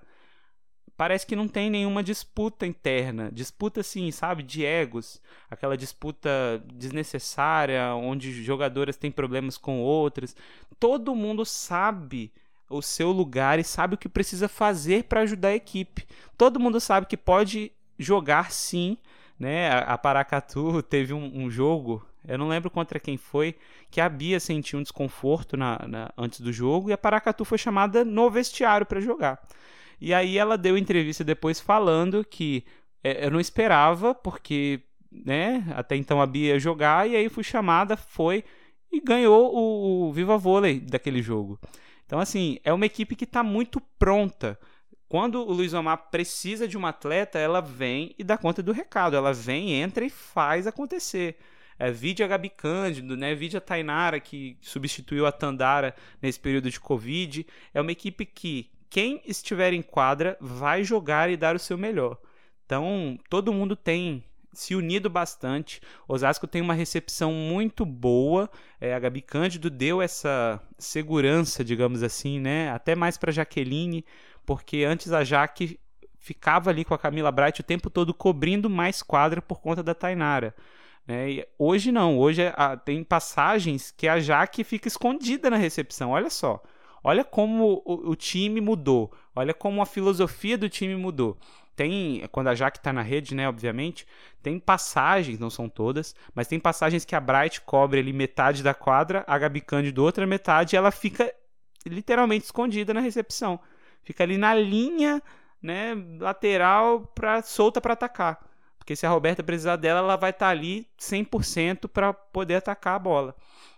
parece que não tem nenhuma disputa interna. Disputa, assim, sabe, de egos. Aquela disputa desnecessária, onde jogadoras têm problemas com outras. Todo mundo sabe o seu lugar e sabe o que precisa fazer para ajudar a equipe. Todo mundo sabe que pode jogar sim. Né? A Paracatu teve um, um jogo, eu não lembro contra quem foi, que a Bia sentiu um desconforto na, na, antes do jogo e a Paracatu foi chamada no vestiário para jogar. E aí ela deu entrevista depois falando que é, eu não esperava, porque né, até então a Bia ia jogar, e aí fui chamada, foi e ganhou o, o Viva Vôlei daquele jogo. Então, assim, é uma equipe que está muito pronta. Quando o Luiz Omar precisa de uma atleta, ela vem e dá conta do recado. Ela vem, entra e faz acontecer. É, vide a Gabi Cândido, né? Vide a Tainara, que substituiu a Tandara nesse período de Covid. É uma equipe que quem estiver em quadra vai jogar e dar o seu melhor. Então, todo mundo tem se unido bastante. Osasco tem uma recepção muito boa. É, a Gabi Cândido deu essa segurança, digamos assim, né? Até mais para Jaqueline, porque antes a Jaque ficava ali com a Camila Bright o tempo todo cobrindo mais quadra por conta da Tainara. Né? hoje não, hoje é, a, tem passagens que a Jaque fica escondida na recepção. Olha só. Olha como o, o time mudou. Olha como a filosofia do time mudou tem, quando a Jaque tá na rede, né, obviamente, tem passagens, não são todas, mas tem passagens que a Bright cobre ali metade da quadra, a Gabi Cândido outra metade, e ela fica literalmente escondida na recepção. Fica ali na linha, né, lateral para solta para atacar. Porque se a Roberta precisar dela, ela vai estar tá ali 100% para poder atacar a bola.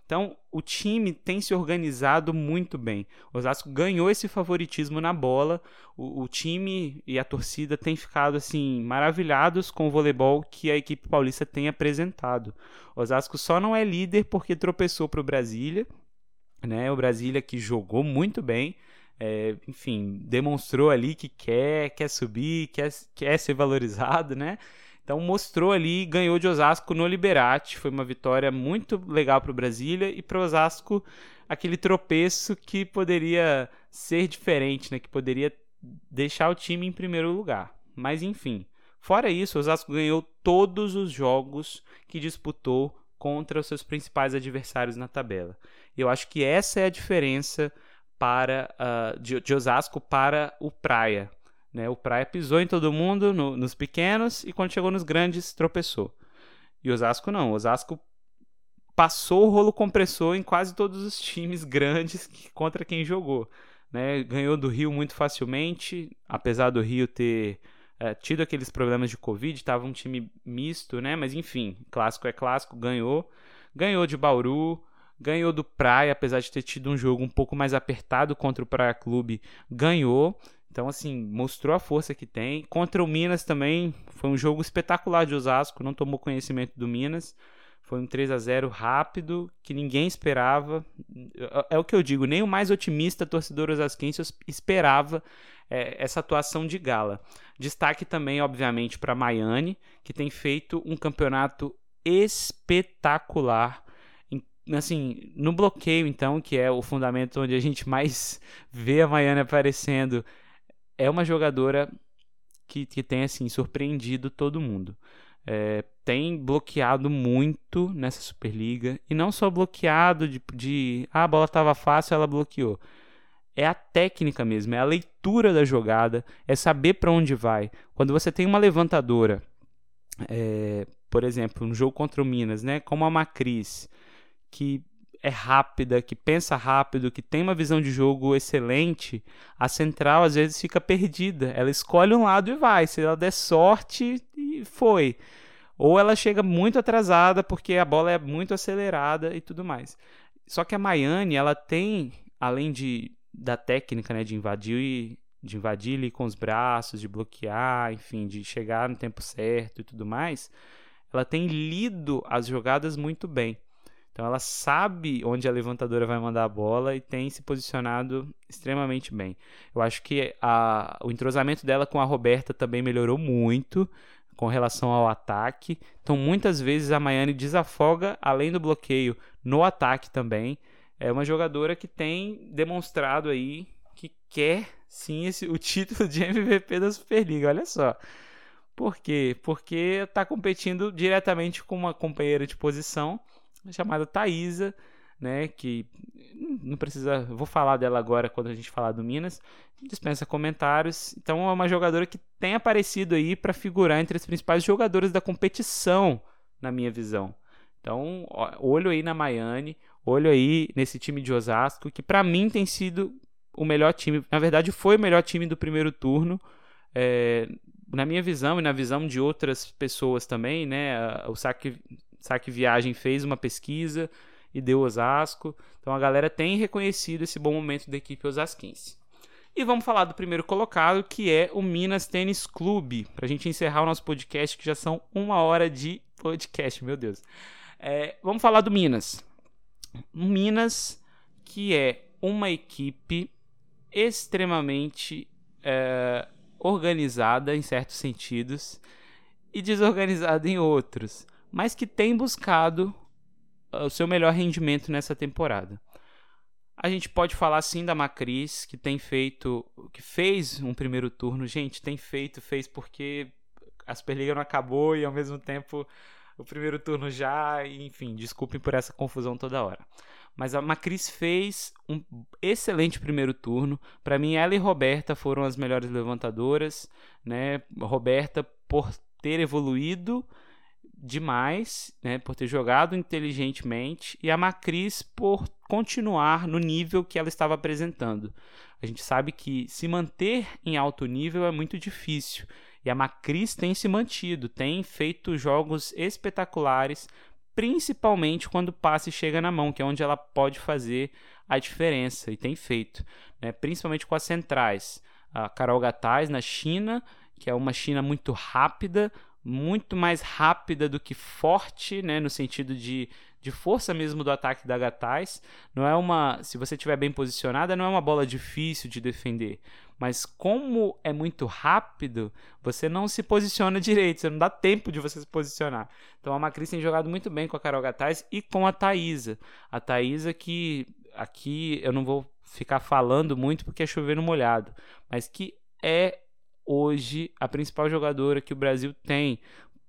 Então, o time tem se organizado muito bem. O Osasco ganhou esse favoritismo na bola. O, o, time e a torcida têm ficado assim maravilhados com o voleibol que a equipe paulista tem apresentado. O Osasco só não é líder porque tropeçou para o Brasília, né? O Brasília que jogou muito bem. É, enfim, demonstrou ali que quer, quer subir, quer, quer ser valorizado, né? Então mostrou ali, ganhou de Osasco no Liberate, foi uma vitória muito legal para o Brasília e para Osasco aquele tropeço que poderia ser diferente, né? Que poderia deixar o time em primeiro lugar. Mas enfim, fora isso, o Osasco ganhou todos os jogos que disputou contra os seus principais adversários na tabela. Eu acho que essa é a diferença para uh, de, de Osasco para o Praia. Né? O Praia pisou em todo mundo, no, nos pequenos, e quando chegou nos grandes, tropeçou. E o Osasco não. O Osasco passou o rolo compressor em quase todos os times grandes que, contra quem jogou. Né? Ganhou do Rio muito facilmente, apesar do Rio ter é, tido aqueles problemas de Covid, estava um time misto, né? Mas enfim, clássico é clássico, ganhou. Ganhou de Bauru, ganhou do Praia, apesar de ter tido um jogo um pouco mais apertado contra o Praia Clube, ganhou. Então, assim, mostrou a força que tem. Contra o Minas também foi um jogo espetacular de Osasco, não tomou conhecimento do Minas. Foi um 3 a 0 rápido, que ninguém esperava. É, é o que eu digo, nem o mais otimista torcedor osasquense esperava é, essa atuação de gala. Destaque também, obviamente, para Maiane, que tem feito um campeonato espetacular assim, no bloqueio, então, que é o fundamento onde a gente mais vê a Maiane aparecendo, é uma jogadora que, que tem assim surpreendido todo mundo. É, tem bloqueado muito nessa Superliga e não só bloqueado de, de ah, a bola estava fácil, ela bloqueou. É a técnica mesmo, é a leitura da jogada, é saber para onde vai. Quando você tem uma levantadora, é, por exemplo, no jogo contra o Minas, né, como a Macris, que é rápida, que pensa rápido, que tem uma visão de jogo excelente, a central às vezes fica perdida. Ela escolhe um lado e vai. Se ela der sorte, e foi. Ou ela chega muito atrasada porque a bola é muito acelerada e tudo mais. Só que a Maiane, ela tem, além de da técnica, né, de invadir de invadir ali com os braços, de bloquear, enfim, de chegar no tempo certo e tudo mais, ela tem lido as jogadas muito bem. Então ela sabe onde a levantadora vai mandar a bola e tem se posicionado extremamente bem. Eu acho que a, o entrosamento dela com a Roberta também melhorou muito com relação ao ataque. Então muitas vezes a Maiane desafoga além do bloqueio no ataque também. É uma jogadora que tem demonstrado aí que quer sim esse, o título de MVP da Superliga. Olha só. Por quê? Porque está competindo diretamente com uma companheira de posição chamada Thaisa, né, que não precisa, vou falar dela agora quando a gente falar do Minas, dispensa comentários. Então é uma jogadora que tem aparecido aí para figurar entre as principais jogadoras da competição, na minha visão. Então, olho aí na Maiane, olho aí nesse time de Osasco, que para mim tem sido o melhor time. Na verdade, foi o melhor time do primeiro turno. É, na minha visão e na visão de outras pessoas também, né? O Saque, Saque Viagem fez uma pesquisa e deu Osasco. Então a galera tem reconhecido esse bom momento da equipe osasquense. E vamos falar do primeiro colocado, que é o Minas Tênis Clube. Para a gente encerrar o nosso podcast, que já são uma hora de podcast, meu Deus. É, vamos falar do Minas. Minas, que é uma equipe extremamente é, organizada em certos sentidos e desorganizada em outros, mas que tem buscado uh, o seu melhor rendimento nessa temporada. A gente pode falar sim da Macris, que tem feito, que fez um primeiro turno, gente, tem feito, fez porque a Superliga não acabou e ao mesmo tempo o primeiro turno já, enfim, desculpem por essa confusão toda hora. Mas a Macris fez um excelente primeiro turno. Para mim, ela e Roberta foram as melhores levantadoras, né? Roberta por ter evoluído demais, né, por ter jogado inteligentemente, e a Macris por continuar no nível que ela estava apresentando. A gente sabe que se manter em alto nível é muito difícil. E a Macris tem se mantido, tem feito jogos espetaculares, principalmente quando o passe chega na mão, que é onde ela pode fazer a diferença, e tem feito, né? principalmente com as centrais. A Carol Gataz na China, que é uma China muito rápida, muito mais rápida do que forte, né, no sentido de, de força mesmo do ataque da Gataz. Não é uma, se você estiver bem posicionada, não é uma bola difícil de defender. Mas como é muito rápido, você não se posiciona direito, você não dá tempo de você se posicionar. Então a Macris tem jogado muito bem com a Carol Gataz e com a Thaisa. A Thaisa que aqui eu não vou ficar falando muito porque é chover no molhado, mas que é hoje a principal jogadora que o Brasil tem,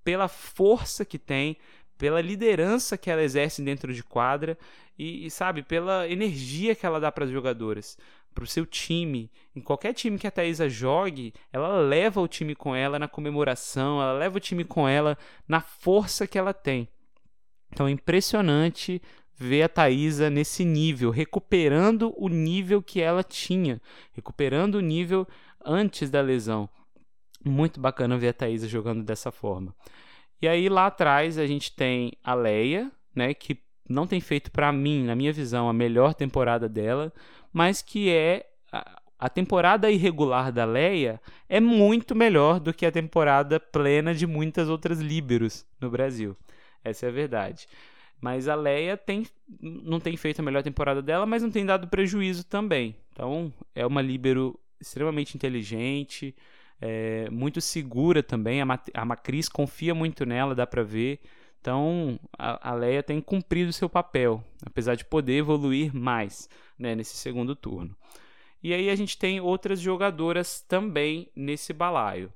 pela força que tem, pela liderança que ela exerce dentro de quadra e, e sabe, pela energia que ela dá para as jogadoras para o seu time. Em qualquer time que a Thaisa jogue, ela leva o time com ela na comemoração, ela leva o time com ela na força que ela tem. Então é impressionante ver a Thaisa nesse nível, recuperando o nível que ela tinha, recuperando o nível antes da lesão. Muito bacana ver a Thaisa jogando dessa forma. E aí lá atrás a gente tem a Leia, né, que não tem feito para mim, na minha visão, a melhor temporada dela, mas que é a temporada irregular da Leia é muito melhor do que a temporada plena de muitas outras líberos no Brasil. Essa é a verdade. Mas a Leia tem, não tem feito a melhor temporada dela, mas não tem dado prejuízo também. Então é uma líbero extremamente inteligente, é, muito segura também. A, a Macris confia muito nela, dá para ver. Então a, a Leia tem cumprido seu papel, apesar de poder evoluir mais né, nesse segundo turno. E aí a gente tem outras jogadoras também nesse balaio.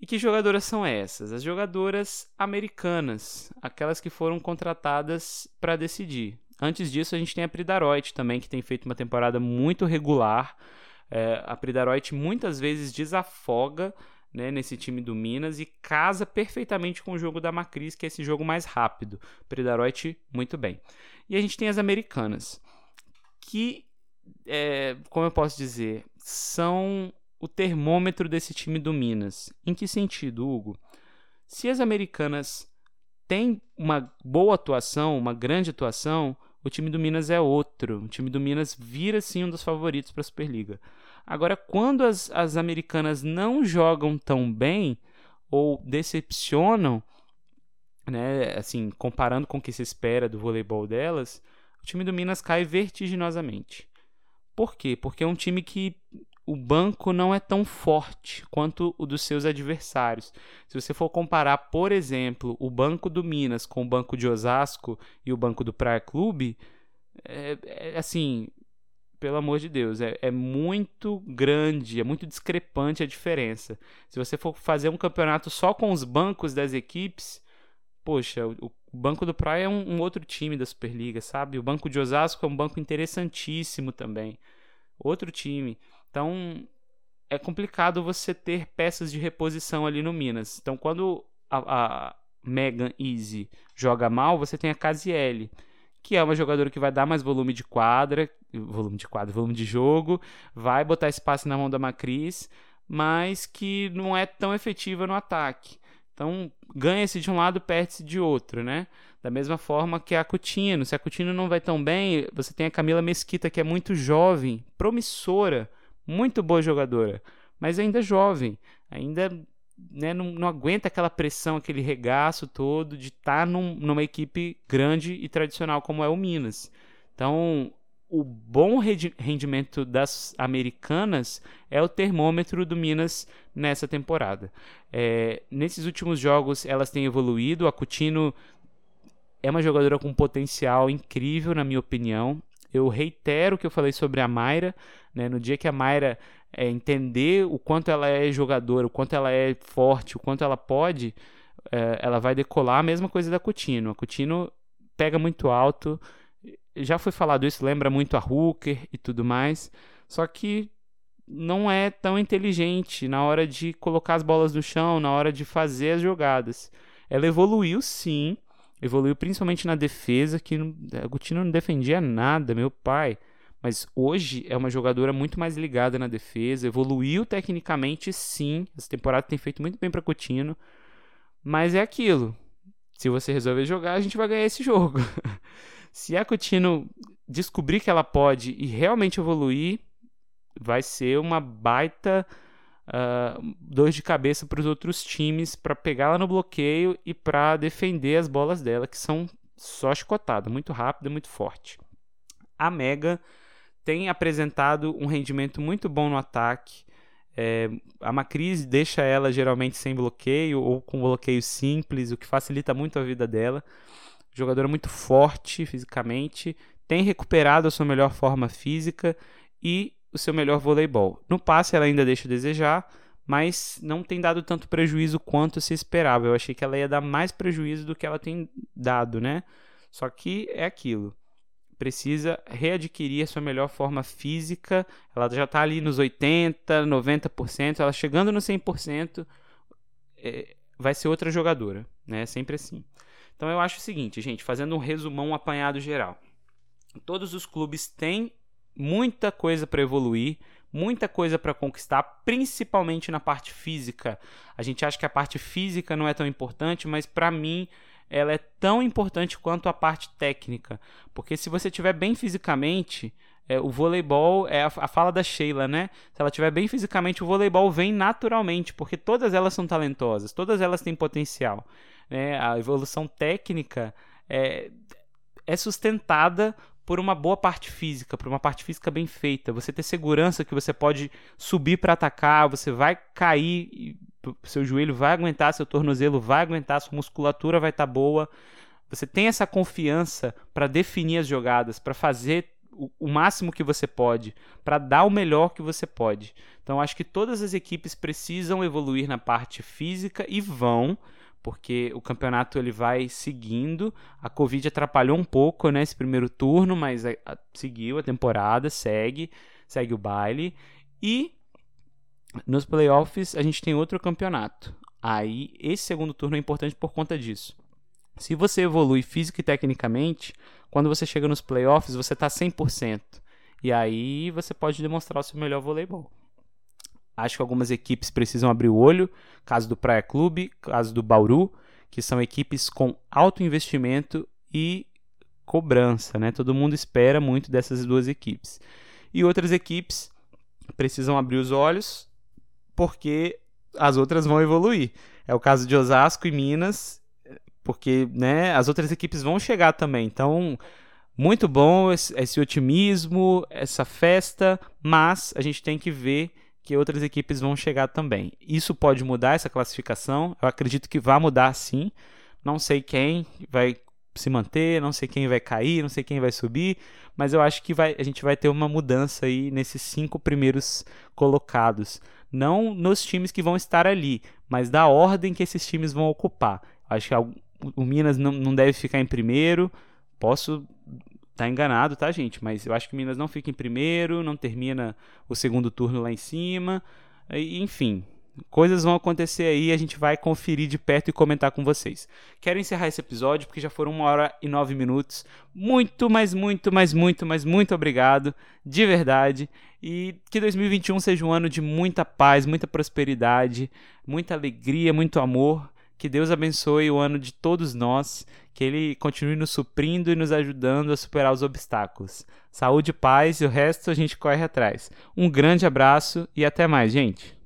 E que jogadoras são essas? As jogadoras americanas, aquelas que foram contratadas para decidir. Antes disso, a gente tem a Pridaroit também, que tem feito uma temporada muito regular. É, a Pridaroit muitas vezes desafoga né, nesse time do Minas e casa perfeitamente com o jogo da Macris, que é esse jogo mais rápido. Pridaroit, muito bem. E a gente tem as americanas que, é, como eu posso dizer, são o termômetro desse time do Minas. Em que sentido, Hugo? Se as americanas têm uma boa atuação, uma grande atuação, o time do Minas é outro. O time do Minas vira sim um dos favoritos para a Superliga. Agora, quando as, as americanas não jogam tão bem ou decepcionam, né, assim, comparando com o que se espera do voleibol delas, o time do Minas cai vertiginosamente. Por quê? Porque é um time que o banco não é tão forte quanto o dos seus adversários. Se você for comparar, por exemplo, o banco do Minas com o banco de Osasco e o banco do Praia Clube, é, é assim, pelo amor de Deus, é, é, muito grande, é muito discrepante a diferença. Se você for fazer um campeonato só com os bancos das equipes, poxa, o, o Banco do Praia é um, um, outro time da Superliga, sabe? O Banco de Osasco é um banco interessantíssimo também. Outro time. Então, é complicado você ter peças de reposição ali no Minas. Então, quando a, a Megan Easy joga mal, você tem a Casiele, que é uma jogadora que vai dar mais volume de quadra, volume de quadro, volume de jogo, vai botar passe na mão da Macris, mas que não é tão efetiva no ataque. Então, ganha-se de um lado, perde-se de outro, né? Da mesma forma que a Coutinho. Se a Coutinho não vai tão bem, você tem a Camila Mesquita, que é muito jovem, promissora, muito boa jogadora, mas ainda jovem, ainda né, não, não, aguenta aquela pressão, aquele regaço todo de estar tá num, numa equipe grande e tradicional como é o Minas. Então, o bom rendimento das americanas é o termômetro do Minas nessa temporada. É, nesses últimos jogos, elas têm evoluído. A Coutinho é uma jogadora com potencial incrível, na minha opinião. Eu reitero o que eu falei sobre a Mayra. Né? No dia que a Mayra é, entender o quanto ela é jogadora, o quanto ela é forte, o quanto ela pode, é, ela vai decolar. A mesma coisa da Coutinho. A Coutinho pega muito alto já foi falado isso, lembra muito a Hooker e tudo mais, só que não é tão inteligente na hora de colocar as bolas no chão, na hora de fazer as jogadas. Ela evoluiu sim, evoluiu principalmente na defesa, que a Gutina não defendia nada, meu pai. Mas hoje é uma jogadora muito mais ligada na defesa, evoluiu tecnicamente sim. Essa temporada tem feito muito bem para Coutinho, mas é aquilo. Se você resolver jogar, a gente vai ganhar esse jogo. Se a Coutinho descobrir que ela pode e realmente evoluir, vai ser uma baita uh, dor de cabeça para os outros times para pegá-la no bloqueio e para defender as bolas dela, que são só chicotada, muito rápida, muito forte. A Mega tem apresentado um rendimento muito bom no ataque. É, a Macris deixa ela geralmente sem bloqueio ou com bloqueio simples, o que facilita muito a vida dela jogadora muito forte fisicamente, tem recuperado a sua melhor forma física e o seu melhor voleibol. No passe ela ainda deixa a desejar, mas não tem dado tanto prejuízo quanto se esperava. Eu achei que ela ia dar mais prejuízo do que ela tem dado, né? Só que é aquilo. Precisa readquirir a sua melhor forma física. Ela já está ali nos 80%, 90%. Ela chegando no 100%, é, vai ser outra jogadora. Né? É sempre assim. Então eu acho o seguinte, gente, fazendo um resumão um apanhado geral. Todos os clubes têm muita coisa para evoluir, muita coisa para conquistar, principalmente na parte física. A gente acha que a parte física não é tão importante, mas para mim ela é tão importante quanto a parte técnica, porque se você estiver bem fisicamente, é, o voleibol é a, a, fala da Sheila, né? Se ela estiver bem fisicamente, o voleibol vem naturalmente, porque todas elas são talentosas, todas elas têm potencial né, a evolução técnica é, é sustentada por uma boa parte física, por uma parte física bem feita. Você ter segurança que você pode subir para atacar, você vai cair, seu joelho vai aguentar, seu tornozelo vai aguentar, sua musculatura vai estar tá boa. Você tem essa confiança para definir as jogadas, para fazer o, máximo que você pode, para dar o melhor que você pode. Então acho que todas as equipes precisam evoluir na parte física e vão porque o campeonato ele vai seguindo. A Covid atrapalhou um pouco né, primeiro turno, mas a, a, seguiu a temporada, segue, segue o baile. E nos playoffs a gente tem outro campeonato. Aí esse segundo turno é importante por conta disso. Se você evolui física e tecnicamente, quando você chega nos playoffs, você está 100%. E aí você pode demonstrar o seu melhor voleibol. Acho que algumas equipes precisam abrir o olho, caso do Praia Clube, caso do Bauru, que são equipes com alto investimento e cobrança, né? Todo mundo espera muito dessas duas equipes. E outras equipes precisam abrir os olhos porque as outras vão evoluir. É o caso de Osasco e Minas, porque né, as outras equipes vão chegar também. Então, muito bom esse, esse otimismo, essa festa, mas a gente tem que ver que outras equipes vão chegar também. Isso pode mudar essa classificação? Eu acredito que vai mudar sim. Não sei quem vai se manter, não sei quem vai cair, não sei quem vai subir, mas eu acho que vai, a gente vai ter uma mudança aí nesses cinco primeiros colocados. Não nos times que vão estar ali, mas da ordem que esses times vão ocupar. Acho que o Minas não, não deve ficar em primeiro. Posso tá enganado, tá, gente? Mas eu acho que Minas não fica em primeiro, não termina o segundo turno lá em cima. Enfim, Coisas vão acontecer aí, a gente vai conferir de perto e comentar com vocês. Quero encerrar esse episódio porque já foram uma hora e nove minutos. Muito, mas muito, mas muito, mas muito obrigado, de verdade. E que 2021 seja um ano de muita paz, muita prosperidade, muita alegria, muito amor. Que Deus abençoe o ano de todos nós, que Ele continue nos suprindo e nos ajudando a superar os obstáculos. Saúde, paz e o resto a gente corre atrás. Um grande abraço e até mais, gente!